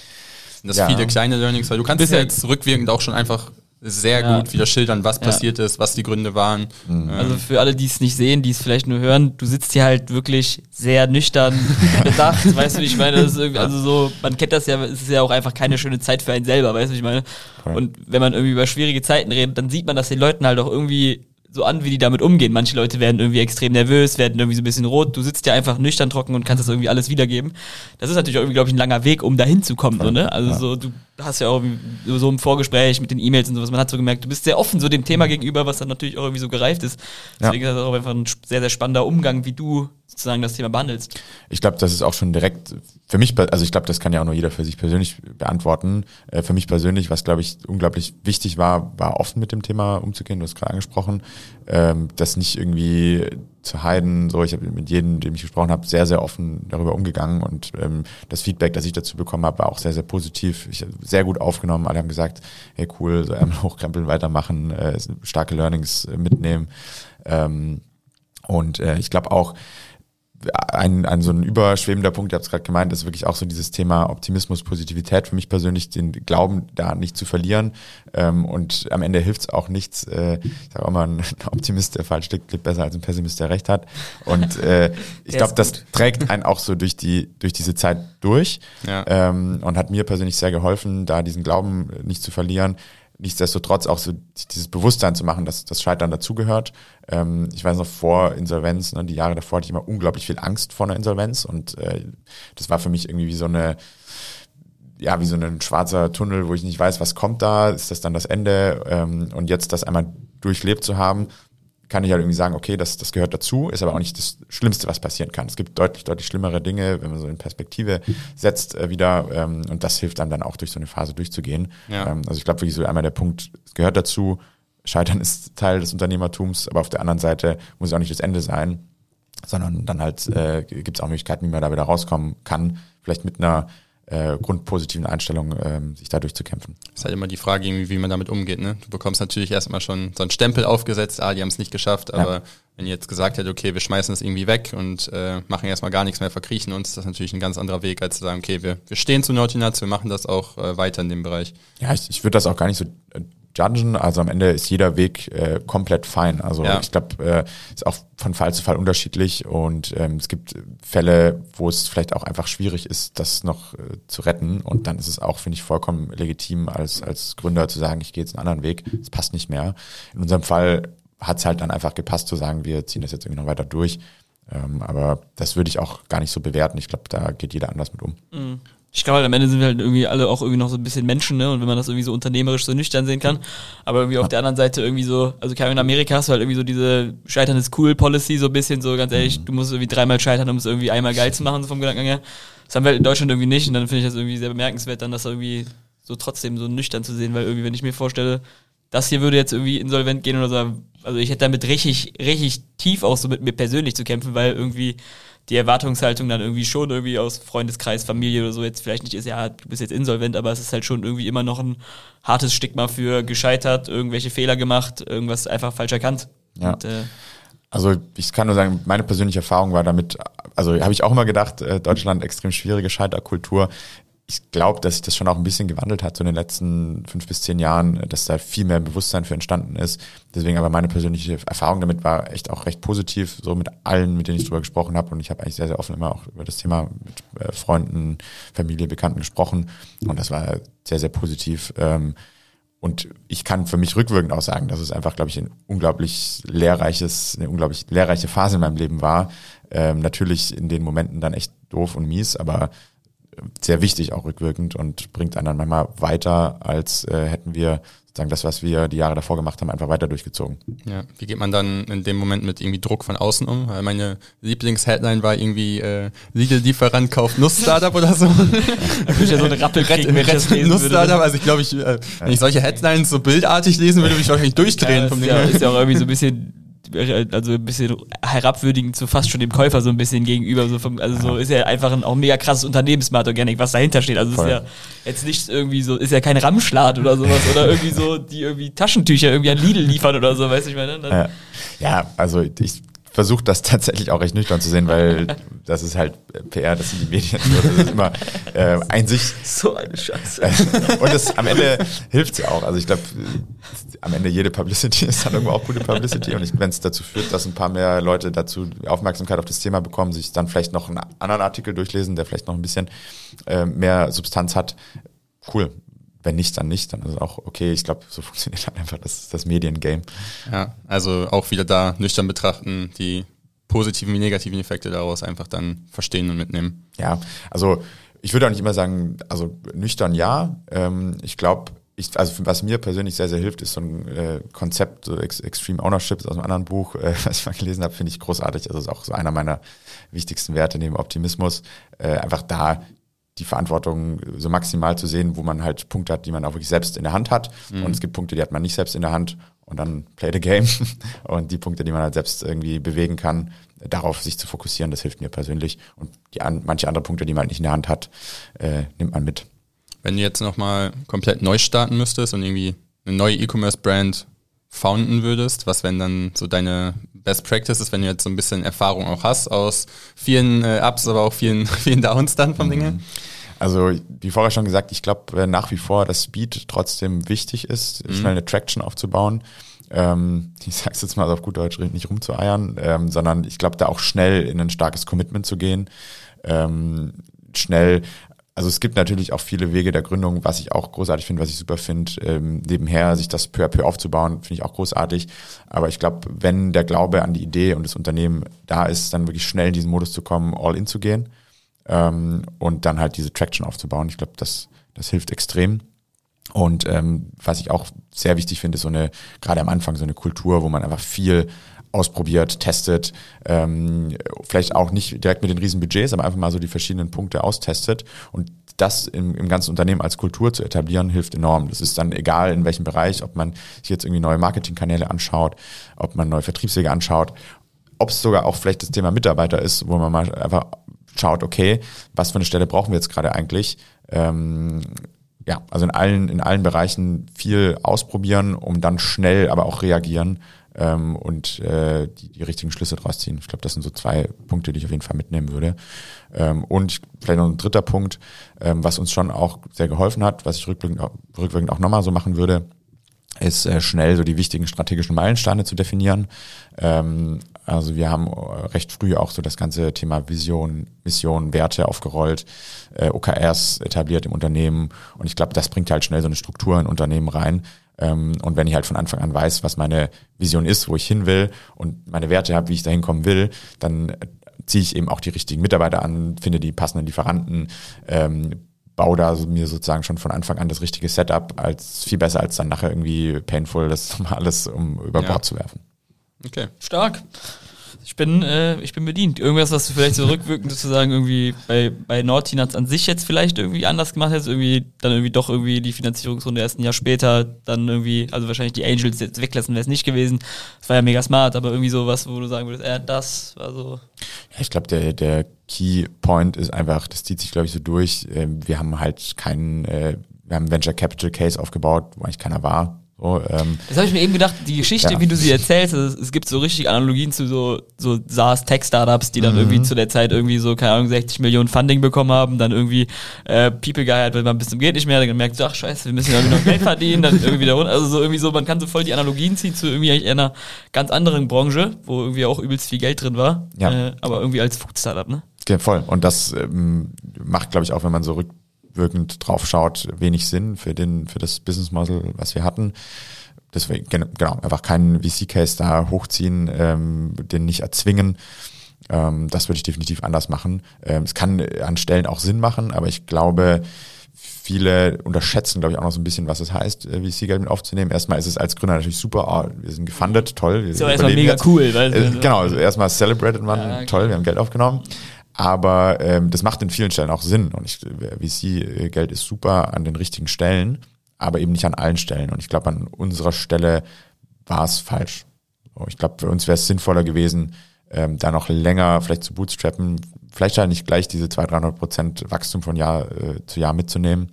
sind das Ja. viele kleine Learnings? Weil du kannst ja jetzt rückwirkend auch schon einfach sehr Ja. gut wieder schildern, was Ja. passiert ist, was die Gründe waren. Ähm, Also für alle, die es nicht sehen, die es vielleicht nur hören, du sitzt hier halt wirklich sehr nüchtern bedacht, weißt du, wie ich meine? Das ist irgendwie, also so, man kennt das ja, es ist ja auch einfach keine schöne Zeit für einen selber, weißt du, wie ich meine? Und wenn man irgendwie über schwierige Zeiten redet, dann sieht man das den Leuten halt auch irgendwie so an, wie die damit umgehen. Manche Leute werden irgendwie extrem nervös, werden irgendwie so ein bisschen rot. Du sitzt ja einfach nüchtern trocken und kannst das irgendwie alles wiedergeben. Das ist natürlich auch irgendwie, glaube ich, ein langer Weg, um dahin zu kommen, so, ne? Also Ja. so, du hast ja auch so- im Vorgespräch mit den E-Mails und sowas, man hat so gemerkt, du bist sehr offen so dem Thema gegenüber, was dann natürlich auch irgendwie so gereift ist. Ja. Deswegen ist das auch einfach ein sehr, sehr spannender Umgang, wie du sozusagen das Thema behandelst. Ich glaube, das ist auch schon direkt für mich, also ich glaube, das kann ja auch nur jeder für sich persönlich beantworten. Äh, Für mich persönlich, was glaube ich unglaublich wichtig war, war offen mit dem Thema umzugehen. Du hast gerade angesprochen, ähm, das nicht irgendwie zu heiden. So, ich habe mit jedem, dem ich gesprochen habe, sehr, sehr offen darüber umgegangen und ähm, das Feedback, das ich dazu bekommen habe, war auch sehr, sehr positiv. Ich sehr gut aufgenommen. Alle haben gesagt, hey cool, so Ärmel hochkrempeln, weitermachen, äh, starke Learnings äh, mitnehmen. Ähm, und äh, ich glaube auch, ein, ein so ein überschwebender Punkt, ihr habt es gerade gemeint, ist wirklich auch so dieses Thema Optimismus, Positivität für mich persönlich, den Glauben da nicht zu verlieren. Ähm, und am Ende hilft es auch nichts. Äh, ich sage auch mal, ein Optimist, der falsch liegt, lebt besser als ein Pessimist, der recht hat. Und äh, ich glaube, das trägt einen auch so durch die durch diese Zeit durch Ja. ähm, und hat mir persönlich sehr geholfen, da diesen Glauben nicht zu verlieren. Nichtsdestotrotz auch so dieses Bewusstsein zu machen, dass das Scheitern dazugehört. Ähm, ich weiß noch vor Insolvenz, ne, die Jahre davor hatte ich immer unglaublich viel Angst vor einer Insolvenz und äh, das war für mich irgendwie wie so eine ja, wie so ein schwarzer Tunnel, wo ich nicht weiß, was kommt da, ist das dann das Ende? Ähm, und jetzt das einmal durchlebt zu haben, kann ich halt irgendwie sagen, okay, das, das gehört dazu, ist aber auch nicht das Schlimmste, was passieren kann. Es gibt deutlich, deutlich schlimmere Dinge, wenn man so in Perspektive setzt äh, wieder ähm, und das hilft dann dann auch durch so eine Phase durchzugehen. Ja. Ähm, also ich glaube wirklich so einmal der Punkt, es gehört dazu, Scheitern ist Teil des Unternehmertums, aber auf der anderen Seite muss es auch nicht das Ende sein, sondern dann halt äh, gibt es auch Möglichkeiten, wie man da wieder rauskommen kann, vielleicht mit einer äh, grundpositiven Einstellung ähm, sich da durchzukämpfen. Ist halt immer die Frage, irgendwie, wie man damit umgeht. Ne? Du bekommst natürlich erstmal schon so einen Stempel aufgesetzt, ah, die haben es nicht geschafft, aber wenn ihr jetzt gesagt hättet, okay, wir schmeißen das irgendwie weg und äh, machen erstmal gar nichts mehr, verkriechen uns, ist das natürlich ein ganz anderer Weg, als zu sagen, okay, wir, wir stehen zu Nuts, wir machen das auch äh, weiter in dem Bereich. Ja, ich, ich würde das auch gar nicht so äh, judgen. Also am Ende ist jeder Weg äh, komplett fein. Also Ja. ich glaube, äh, ist auch von Fall zu Fall unterschiedlich und ähm, es gibt Fälle, wo es vielleicht auch einfach schwierig ist, das noch äh, zu retten. Und dann ist es auch, finde ich, vollkommen legitim als, als Gründer zu sagen, ich gehe jetzt einen anderen Weg, es passt nicht mehr. In unserem Fall hat es halt dann einfach gepasst zu sagen, wir ziehen das jetzt irgendwie noch weiter durch. Ähm, aber das würde ich auch gar nicht so bewerten. Ich glaube, da geht jeder anders mit um. Ich glaube, halt, am Ende sind wir halt irgendwie alle auch irgendwie noch so ein bisschen Menschen, ne? Und wenn man das irgendwie so unternehmerisch so nüchtern sehen kann. Aber irgendwie auf der anderen Seite irgendwie so, also in Amerika hast du halt irgendwie so diese Scheitern ist cool Policy, so ein bisschen so, ganz ehrlich, du musst irgendwie dreimal scheitern, um es irgendwie einmal geil zu machen, so vom Gedanken her. Das haben wir halt in Deutschland irgendwie nicht und dann finde ich das irgendwie sehr bemerkenswert, dann das irgendwie so trotzdem so nüchtern zu sehen, weil irgendwie, wenn ich mir vorstelle, das hier würde jetzt irgendwie insolvent gehen oder so, also ich hätte damit richtig, richtig tief auch so mit mir persönlich zu kämpfen, weil irgendwie die Erwartungshaltung dann irgendwie schon irgendwie aus Freundeskreis, Familie oder so jetzt vielleicht nicht ist, ja, du bist jetzt insolvent, aber es ist halt schon irgendwie immer noch ein hartes Stigma für gescheitert, irgendwelche Fehler gemacht, irgendwas einfach falsch erkannt. Ja. Und, äh, Also ich kann nur sagen, meine persönliche Erfahrung war damit, also habe ich auch immer gedacht, äh, Deutschland extrem schwierige Scheiterkultur. Ich glaube, dass sich das schon auch ein bisschen gewandelt hat so in den letzten fünf bis zehn Jahren, dass da viel mehr Bewusstsein für entstanden ist. Deswegen aber meine persönliche Erfahrung damit war echt auch recht positiv, so mit allen, mit denen ich drüber gesprochen habe. Und ich habe eigentlich sehr, sehr offen immer auch über das Thema mit äh, Freunden, Familie, Bekannten gesprochen. Und das war sehr, sehr positiv. Ähm, und ich kann für mich rückwirkend auch sagen, dass es einfach, glaube ich, ein unglaublich lehrreiches, eine unglaublich lehrreiche Phase in meinem Leben war. Ähm, natürlich in den Momenten dann echt doof und mies, aber sehr wichtig auch rückwirkend und bringt einen dann manchmal weiter, als äh, hätten wir sozusagen das, was wir die Jahre davor gemacht haben, einfach weiter durchgezogen. Ja, wie geht man dann in dem Moment mit irgendwie Druck von außen um? Weil meine Lieblingsheadline war irgendwie äh, Lidl-Lieferant kauft Nuss-Startup oder so. Da würde ich ja so eine Rappel kriegen, wenn ich Nuss-Startup, also ich glaube, ich, äh, wenn ich solche Headlines so bildartig lesen würde, würde ich wahrscheinlich durchdrehen. Ja, vom ist, ja, ist ja auch irgendwie so ein bisschen also ein bisschen herabwürdigend zu fast schon dem Käufer so ein bisschen gegenüber. So vom, also so ist ja einfach ein auch mega krasses Unternehmensmart Organic, was dahinter steht. Also Voll. ist ja jetzt nicht irgendwie so, ist ja kein Ramschlad oder sowas oder irgendwie so, die irgendwie Taschentücher irgendwie an Lidl liefern oder so, weißt du, ich meine. Ja, ja also ich versuche das tatsächlich auch recht nüchtern zu sehen, weil das ist halt PR, das sind die Medien. Das ist immer äh, Einsicht. So eine Scheiße. Und es am Ende hilft ja auch. Also ich glaube, am Ende jede Publicity ist dann irgendwo auch gute Publicity. Und wenn es dazu führt, dass ein paar mehr Leute dazu Aufmerksamkeit auf das Thema bekommen, sich dann vielleicht noch einen anderen Artikel durchlesen, der vielleicht noch ein bisschen äh, mehr Substanz hat, cool. Wenn nicht, dann nicht. Dann ist es auch okay. Ich glaube, so funktioniert dann einfach das, das Mediengame. Ja, also auch wieder da nüchtern betrachten, die positiven wie negativen Effekte daraus einfach dann verstehen und mitnehmen. Ja, also ich würde auch nicht immer sagen, also nüchtern ja. Ähm, ich glaube, ich, also was mir persönlich sehr, sehr hilft, ist so ein äh, Konzept, so Ex Extreme Ownership aus einem anderen Buch, äh, was ich mal gelesen habe, finde ich großartig. Also ist auch so einer meiner wichtigsten Werte neben Optimismus. Äh, einfach da die Verantwortung so maximal zu sehen, wo man halt Punkte hat, die man auch wirklich selbst in der Hand hat. Und es gibt Punkte, die hat man nicht selbst in der Hand. Und dann play the game. Und die Punkte, die man halt selbst irgendwie bewegen kann, darauf sich zu fokussieren, das hilft mir persönlich. Und die an, manche andere Punkte, die man halt nicht in der Hand hat, äh, nimmt man mit. Wenn du jetzt nochmal komplett neu starten müsstest und irgendwie eine neue E-Commerce-Brand founden würdest, was wären dann so deine Best Practices, wenn du jetzt so ein bisschen Erfahrung auch hast aus vielen äh, Ups, aber auch vielen, vielen Downs dann vom Ding her? Also, wie vorher schon gesagt, ich glaube nach wie vor, dass Speed trotzdem wichtig ist, schnell eine Traction aufzubauen. Ähm, ich sag's jetzt mal auf gut Deutsch, nicht rumzueiern, ähm, sondern ich glaube, da auch schnell in ein starkes Commitment zu gehen. Ähm, schnell, also es gibt natürlich auch viele Wege der Gründung, was ich auch großartig finde, was ich super finde, ähm, nebenher sich das peu à peu aufzubauen, finde ich auch großartig. Aber ich glaube, wenn der Glaube an die Idee und das Unternehmen da ist, dann wirklich schnell in diesen Modus zu kommen, all in zu gehen ähm, und dann halt diese Traction aufzubauen. Ich glaube, das, das hilft extrem. Und ähm, was ich auch sehr wichtig finde, ist so eine, gerade am Anfang so eine Kultur, wo man einfach viel ausprobiert, testet, ähm, vielleicht auch nicht direkt mit den riesen Budgets, aber einfach mal so die verschiedenen Punkte austestet und das im, im ganzen Unternehmen als Kultur zu etablieren, hilft enorm. Das ist dann egal in welchem Bereich, ob man sich jetzt irgendwie neue Marketingkanäle anschaut, ob man neue Vertriebswege anschaut, ob es sogar auch vielleicht das Thema Mitarbeiter ist, wo man mal einfach schaut, okay, was für eine Stelle brauchen wir jetzt gerade eigentlich? Ähm, ja, also in allen, in allen Bereichen viel ausprobieren, um dann schnell aber auch reagieren ähm, und äh, die, die richtigen Schlüsse draus ziehen. Ich glaube, das sind so zwei Punkte, die ich auf jeden Fall mitnehmen würde. Ähm, und vielleicht noch ein dritter Punkt, ähm, was uns schon auch sehr geholfen hat, was ich rückwirkend auch, rückwirkend auch nochmal so machen würde, ist äh, schnell so die wichtigen strategischen Meilensteine zu definieren. Ähm, also wir haben äh, recht früh auch so das ganze Thema Vision, Mission, Werte aufgerollt, äh, OKRs etabliert im Unternehmen und ich glaube, das bringt halt schnell so eine Struktur in Unternehmen rein. Ähm, und wenn ich halt von Anfang an weiß, was meine Vision ist, wo ich hin will und meine Werte habe, wie ich dahin kommen will, dann äh, ziehe ich eben auch die richtigen Mitarbeiter an, finde die passenden Lieferanten, ähm, baue da mir sozusagen schon von Anfang an das richtige Setup, als viel besser als dann nachher irgendwie painful, das nochmal alles um über Ja. Bord zu werfen. Okay. Stark. Ich bin, äh, ich bin bedient. Irgendwas, was du vielleicht so rückwirkend sozusagen irgendwie bei, bei Nordtinats an sich jetzt vielleicht irgendwie anders gemacht hättest, irgendwie dann irgendwie doch irgendwie die Finanzierungsrunde erst ein Jahr später, dann irgendwie, also wahrscheinlich die Angels jetzt weglassen wäre es nicht gewesen. Das war ja mega smart, aber irgendwie sowas, wo du sagen würdest, äh, das war so. Ja, ich glaube, der, der Key Point ist einfach, das zieht sich, glaube ich, so durch. Ähm, Wir haben halt keinen, äh, wir haben Venture Capital Case aufgebaut, wo eigentlich keiner war. So, So, ähm, Das habe ich mir eben gedacht, die Geschichte, Ja. wie du sie erzählst, es, es gibt so richtig Analogien zu so, so SaaS-Tech-Startups, die dann irgendwie zu der Zeit irgendwie so, keine Ahnung, 60 Millionen Funding bekommen haben, dann irgendwie äh, People geheiert, weil man bis zum geht nicht mehr, dann gemerkt, ach scheiße, wir müssen irgendwie noch Geld verdienen, dann irgendwie wieder runter. Also so irgendwie so, man kann so voll die Analogien ziehen zu irgendwie einer ganz anderen Branche, wo irgendwie auch übelst viel Geld drin war. Ja. Äh, aber irgendwie als Food-Startup, ne? Ja, voll. Und das ähm, macht, glaube ich, auch, wenn man so rückwirkend drauf schaut, wenig Sinn für den, für das Business Model, was wir hatten. Deswegen, gen- genau, einfach keinen VC-Case da hochziehen, ähm, den nicht erzwingen. Ähm, das würde ich definitiv anders machen. Ähm, es kann an Stellen auch Sinn machen, aber ich glaube, viele unterschätzen, glaube ich, auch noch so ein bisschen, was es heißt, äh, VC-Geld mit aufzunehmen. Erstmal ist es als Gründer natürlich super, ah, wir sind gefundet, toll. Wir auch erstmal mega jetzt. cool, weil Äh, genau, also erstmal celebrated man, Ja, genau. toll, wir haben Geld aufgenommen. Aber ähm, das macht in vielen Stellen auch Sinn. Und ich, VC-Geld ist super an den richtigen Stellen, aber eben nicht an allen Stellen. Und ich glaube, an unserer Stelle war es falsch. Ich glaube, für uns wäre es sinnvoller gewesen, ähm, da noch länger vielleicht zu bootstrappen, vielleicht halt nicht gleich diese 200, 300 Prozent Wachstum von Jahr äh, zu Jahr mitzunehmen,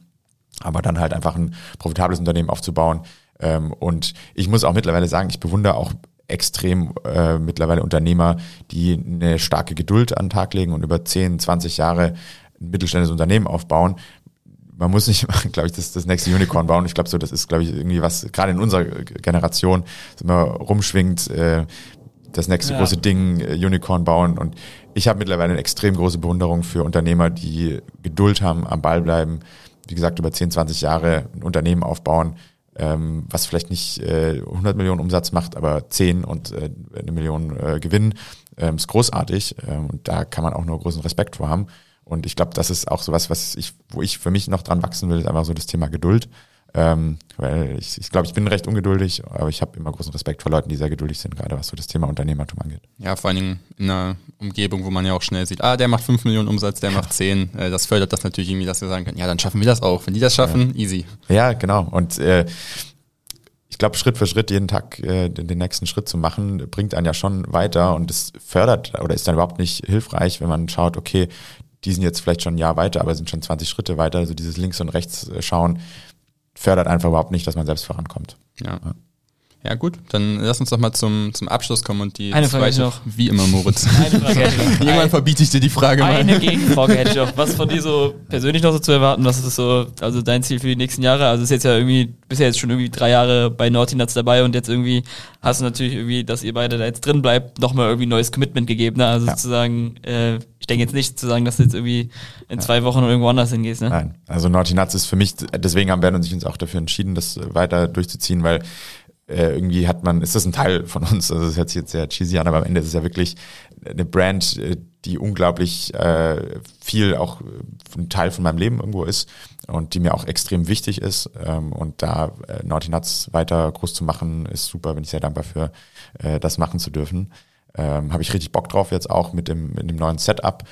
aber dann halt einfach ein profitables Unternehmen aufzubauen. Ähm, und ich muss auch mittlerweile sagen, ich bewundere auch extrem äh, mittlerweile Unternehmer, die eine starke Geduld an den Tag legen und über 10, 20 Jahre ein mittelständisches Unternehmen aufbauen. Man muss nicht, glaube ich, das, das nächste Unicorn bauen. Ich glaube so, das ist, glaube ich, irgendwie was, gerade in unserer Generation, immer rumschwingt, äh, das nächste Ja. große Ding, äh, Unicorn bauen. Und ich habe mittlerweile eine extrem große Bewunderung für Unternehmer, die Geduld haben, am Ball bleiben, wie gesagt, über 10, 20 Jahre ein Unternehmen aufbauen, ähm, was vielleicht nicht äh, 100 Millionen Umsatz macht, aber 10 und äh, eine Million äh, Gewinn, ähm, ist großartig. Ähm, und da kann man auch nur großen Respekt vor haben. Und ich glaube, das ist auch sowas, was ich, wo ich für mich noch dran wachsen will, ist einfach so das Thema Geduld. Ähm, weil ich, ich glaube, ich bin recht ungeduldig, aber ich habe immer großen Respekt vor Leuten, die sehr geduldig sind, gerade was so das Thema Unternehmertum angeht. Ja, vor allen Dingen in einer Umgebung, wo man ja auch schnell sieht, ah, der macht 5 Millionen Umsatz, der macht 10. Äh, das fördert das natürlich irgendwie, dass wir sagen können, ja, dann schaffen wir das auch. Wenn die das schaffen, easy. Ja, genau. Und äh, ich glaube, Schritt für Schritt jeden Tag äh, den, den nächsten Schritt zu machen, bringt einen ja schon weiter und es fördert oder ist dann überhaupt nicht hilfreich, wenn man schaut, okay, die sind jetzt vielleicht schon ein Jahr weiter, aber sind schon 20 Schritte weiter. Also dieses links und rechts äh, schauen fördert einfach überhaupt nicht, dass man selbst vorankommt. Ja. Ja, gut, dann lass uns doch mal zum, zum Abschluss kommen und die Eine Frage ich noch. wie immer, Moritz. Eine Frage hätte ich noch. Irgendwann verbiete ich dir die Frage mal. Eine Gegenfrage hätte ich auch. Was von dir so persönlich noch so zu erwarten? Was ist so, also dein Ziel für die nächsten Jahre? Also ist jetzt ja irgendwie, bist ja jetzt schon irgendwie drei Jahre bei Naughty Nuts dabei und jetzt irgendwie hast du natürlich irgendwie, dass ihr beide da jetzt drin bleibt, nochmal irgendwie ein neues Commitment gegeben. Ne? Also Ja. sozusagen, äh, ich denke jetzt nicht zu sagen, dass du jetzt irgendwie in zwei Wochen irgendwo anders hingehst. Ne? Nein, also Naughty Nuts ist für mich, deswegen haben Bernd und ich uns auch dafür entschieden, das weiter durchzuziehen, weil äh, irgendwie hat man, ist das ein Teil von uns, also das hört sich jetzt sehr cheesy an, aber am Ende ist es ja wirklich eine Brand, äh, die unglaublich äh, viel auch äh, ein Teil von meinem Leben irgendwo ist und die mir auch extrem wichtig ist ähm, und da äh, Naughty Nuts weiter groß zu machen, ist super, bin ich sehr dankbar für, äh, das machen zu dürfen. Ähm, Habe ich richtig Bock drauf jetzt auch mit dem, mit dem neuen Setup.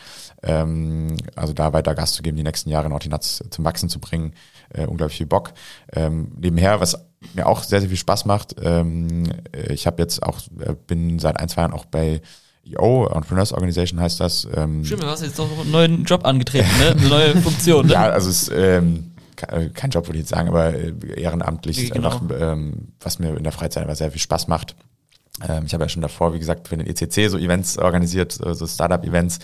Ähm, also da weiter Gas zu geben, die nächsten Jahre Naughty Nuts zum Wachsen zu bringen. Äh, unglaublich viel Bock. Ähm, nebenher, was mir auch sehr, sehr viel Spaß macht, ähm, äh, ich habe jetzt auch, äh, bin seit ein, zwei Jahren auch bei EO, Entrepreneurs Organization heißt das. Ähm, Stimmt, du hast jetzt noch einen neuen Job angetreten, ne? Eine neue Funktion, ne? ja, also es ist ähm, äh, kein Job, würde ich jetzt sagen, aber ehrenamtlich Genau. einfach, ähm, was mir in der Freizeit einfach sehr viel Spaß macht. Ähm, ich habe ja schon davor, wie gesagt, für den ECC so Events organisiert, so Startup-Events.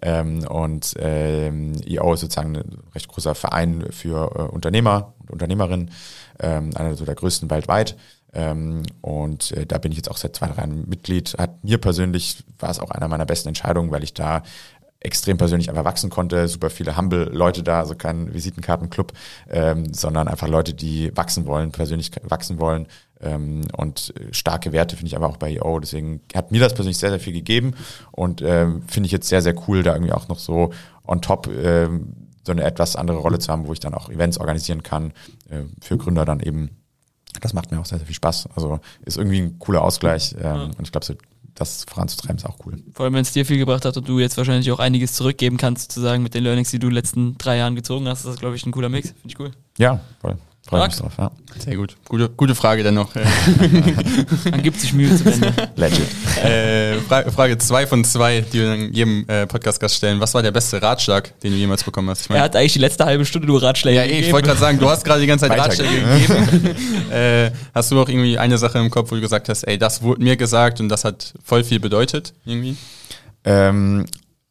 Ähm, und ähm, EO ist sozusagen ein recht großer Verein für äh, Unternehmer und Unternehmerinnen, ähm, einer so der größten weltweit. Ähm, und äh, da bin ich jetzt auch seit zwei, drei Jahren Mitglied. Hat mir persönlich, war es auch einer meiner besten Entscheidungen, weil ich da extrem persönlich einfach wachsen konnte, super viele humble Leute da, also kein Visitenkartenclub, ähm, sondern einfach Leute, die wachsen wollen, persönlich wachsen wollen ähm, und äh, starke Werte finde ich aber auch bei EO, deswegen hat mir das persönlich sehr, sehr viel gegeben und ähm, finde ich jetzt sehr, sehr cool, da irgendwie auch noch so on top ähm, so eine etwas andere Rolle zu haben, wo ich dann auch Events organisieren kann, äh, für Gründer dann eben. Das macht mir auch sehr, sehr viel Spaß. Also ist irgendwie ein cooler Ausgleich ähm, und ich glaube, so, das voranzutreiben ist auch cool. Vor allem, wenn es dir viel gebracht hat und du jetzt wahrscheinlich auch einiges zurückgeben kannst, sozusagen mit den Learnings, die du in den letzten drei Jahren gezogen hast, ist das, glaube ich, ein cooler Mix. Finde ich cool. Ja, voll. Freue mich drauf, ja. Sehr gut. Gute, gute Frage dennoch. Man gibt sich Mühe zu Ende. Legend. äh, Fra Frage zwei von zwei, die wir dann jedem äh, Podcast-Gast stellen. Was war der beste Ratschlag, den du jemals bekommen hast? Ich Er hat eigentlich die letzte halbe Stunde nur Ratschläge ja, eh, ich gegeben. wollte gerade sagen, du hast gerade die ganze Zeit Ratschläge gegeben. äh, hast du auch irgendwie eine Sache im Kopf, wo du gesagt hast, ey, das wurde mir gesagt und das hat voll viel bedeutet, irgendwie? Ähm,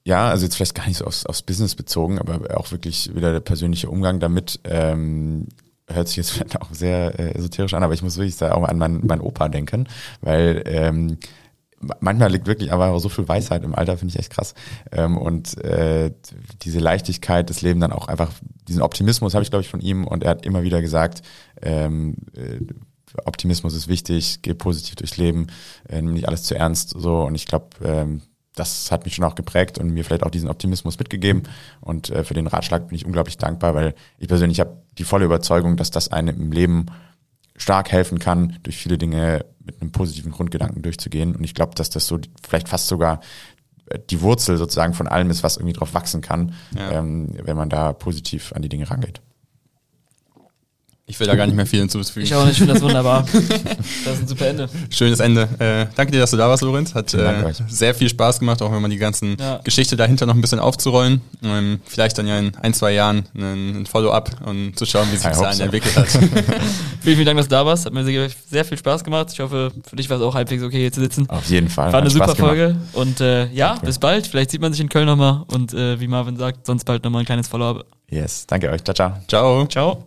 ja, also jetzt vielleicht gar nicht so aufs, aufs Business bezogen, aber auch wirklich wieder der persönliche Umgang damit. Ähm, hört sich jetzt vielleicht auch sehr äh, esoterisch an, aber ich muss wirklich da auch an meinen, meinen Opa denken, weil ähm, manchmal liegt wirklich aber so viel Weisheit im Alter, finde ich echt krass. Ähm, und äh, diese Leichtigkeit des Lebens dann auch einfach, diesen Optimismus habe ich, glaube ich, von ihm und er hat immer wieder gesagt, ähm, äh, Optimismus ist wichtig, geh positiv durchs Leben, äh, nimm nicht alles zu ernst, so und ich glaube, ähm, das hat mich schon auch geprägt und mir vielleicht auch diesen Optimismus mitgegeben. Und äh, für den Ratschlag bin ich unglaublich dankbar, weil ich persönlich habe die volle Überzeugung, dass das einem im Leben stark helfen kann, durch viele Dinge mit einem positiven Grundgedanken durchzugehen. Und ich glaube, dass das so vielleicht fast sogar äh, die Wurzel sozusagen von allem ist, was irgendwie drauf wachsen kann, Ja. ähm, wenn man da positiv an die Dinge rangeht. Ich will da gar nicht mehr viel hinzufügen. Ich auch nicht, ich finde das wunderbar. Das ist ein super Ende. Schönes Ende. Äh, danke dir, dass du da warst, Lorenz. Hat äh, sehr viel Spaß gemacht, auch wenn man die ganzen Ja. Geschichte dahinter noch ein bisschen aufzurollen. Ähm, vielleicht dann ja in ein, zwei Jahren ein, ein Follow-up und zu schauen, wie sich dahin so. entwickelt hat. Vielen, vielen Dank, dass du da warst. Hat mir sehr, sehr viel Spaß gemacht. Ich hoffe, für dich war es auch halbwegs okay, hier zu sitzen. Auf jeden Fall. War eine super gemacht. Folge. Und äh, ja, Danke. bis bald. Vielleicht sieht man sich in Köln nochmal. Und äh, wie Marvin sagt, sonst bald nochmal ein kleines Follow-up. Yes, danke euch. Ciao, ciao. Ciao. Ciao.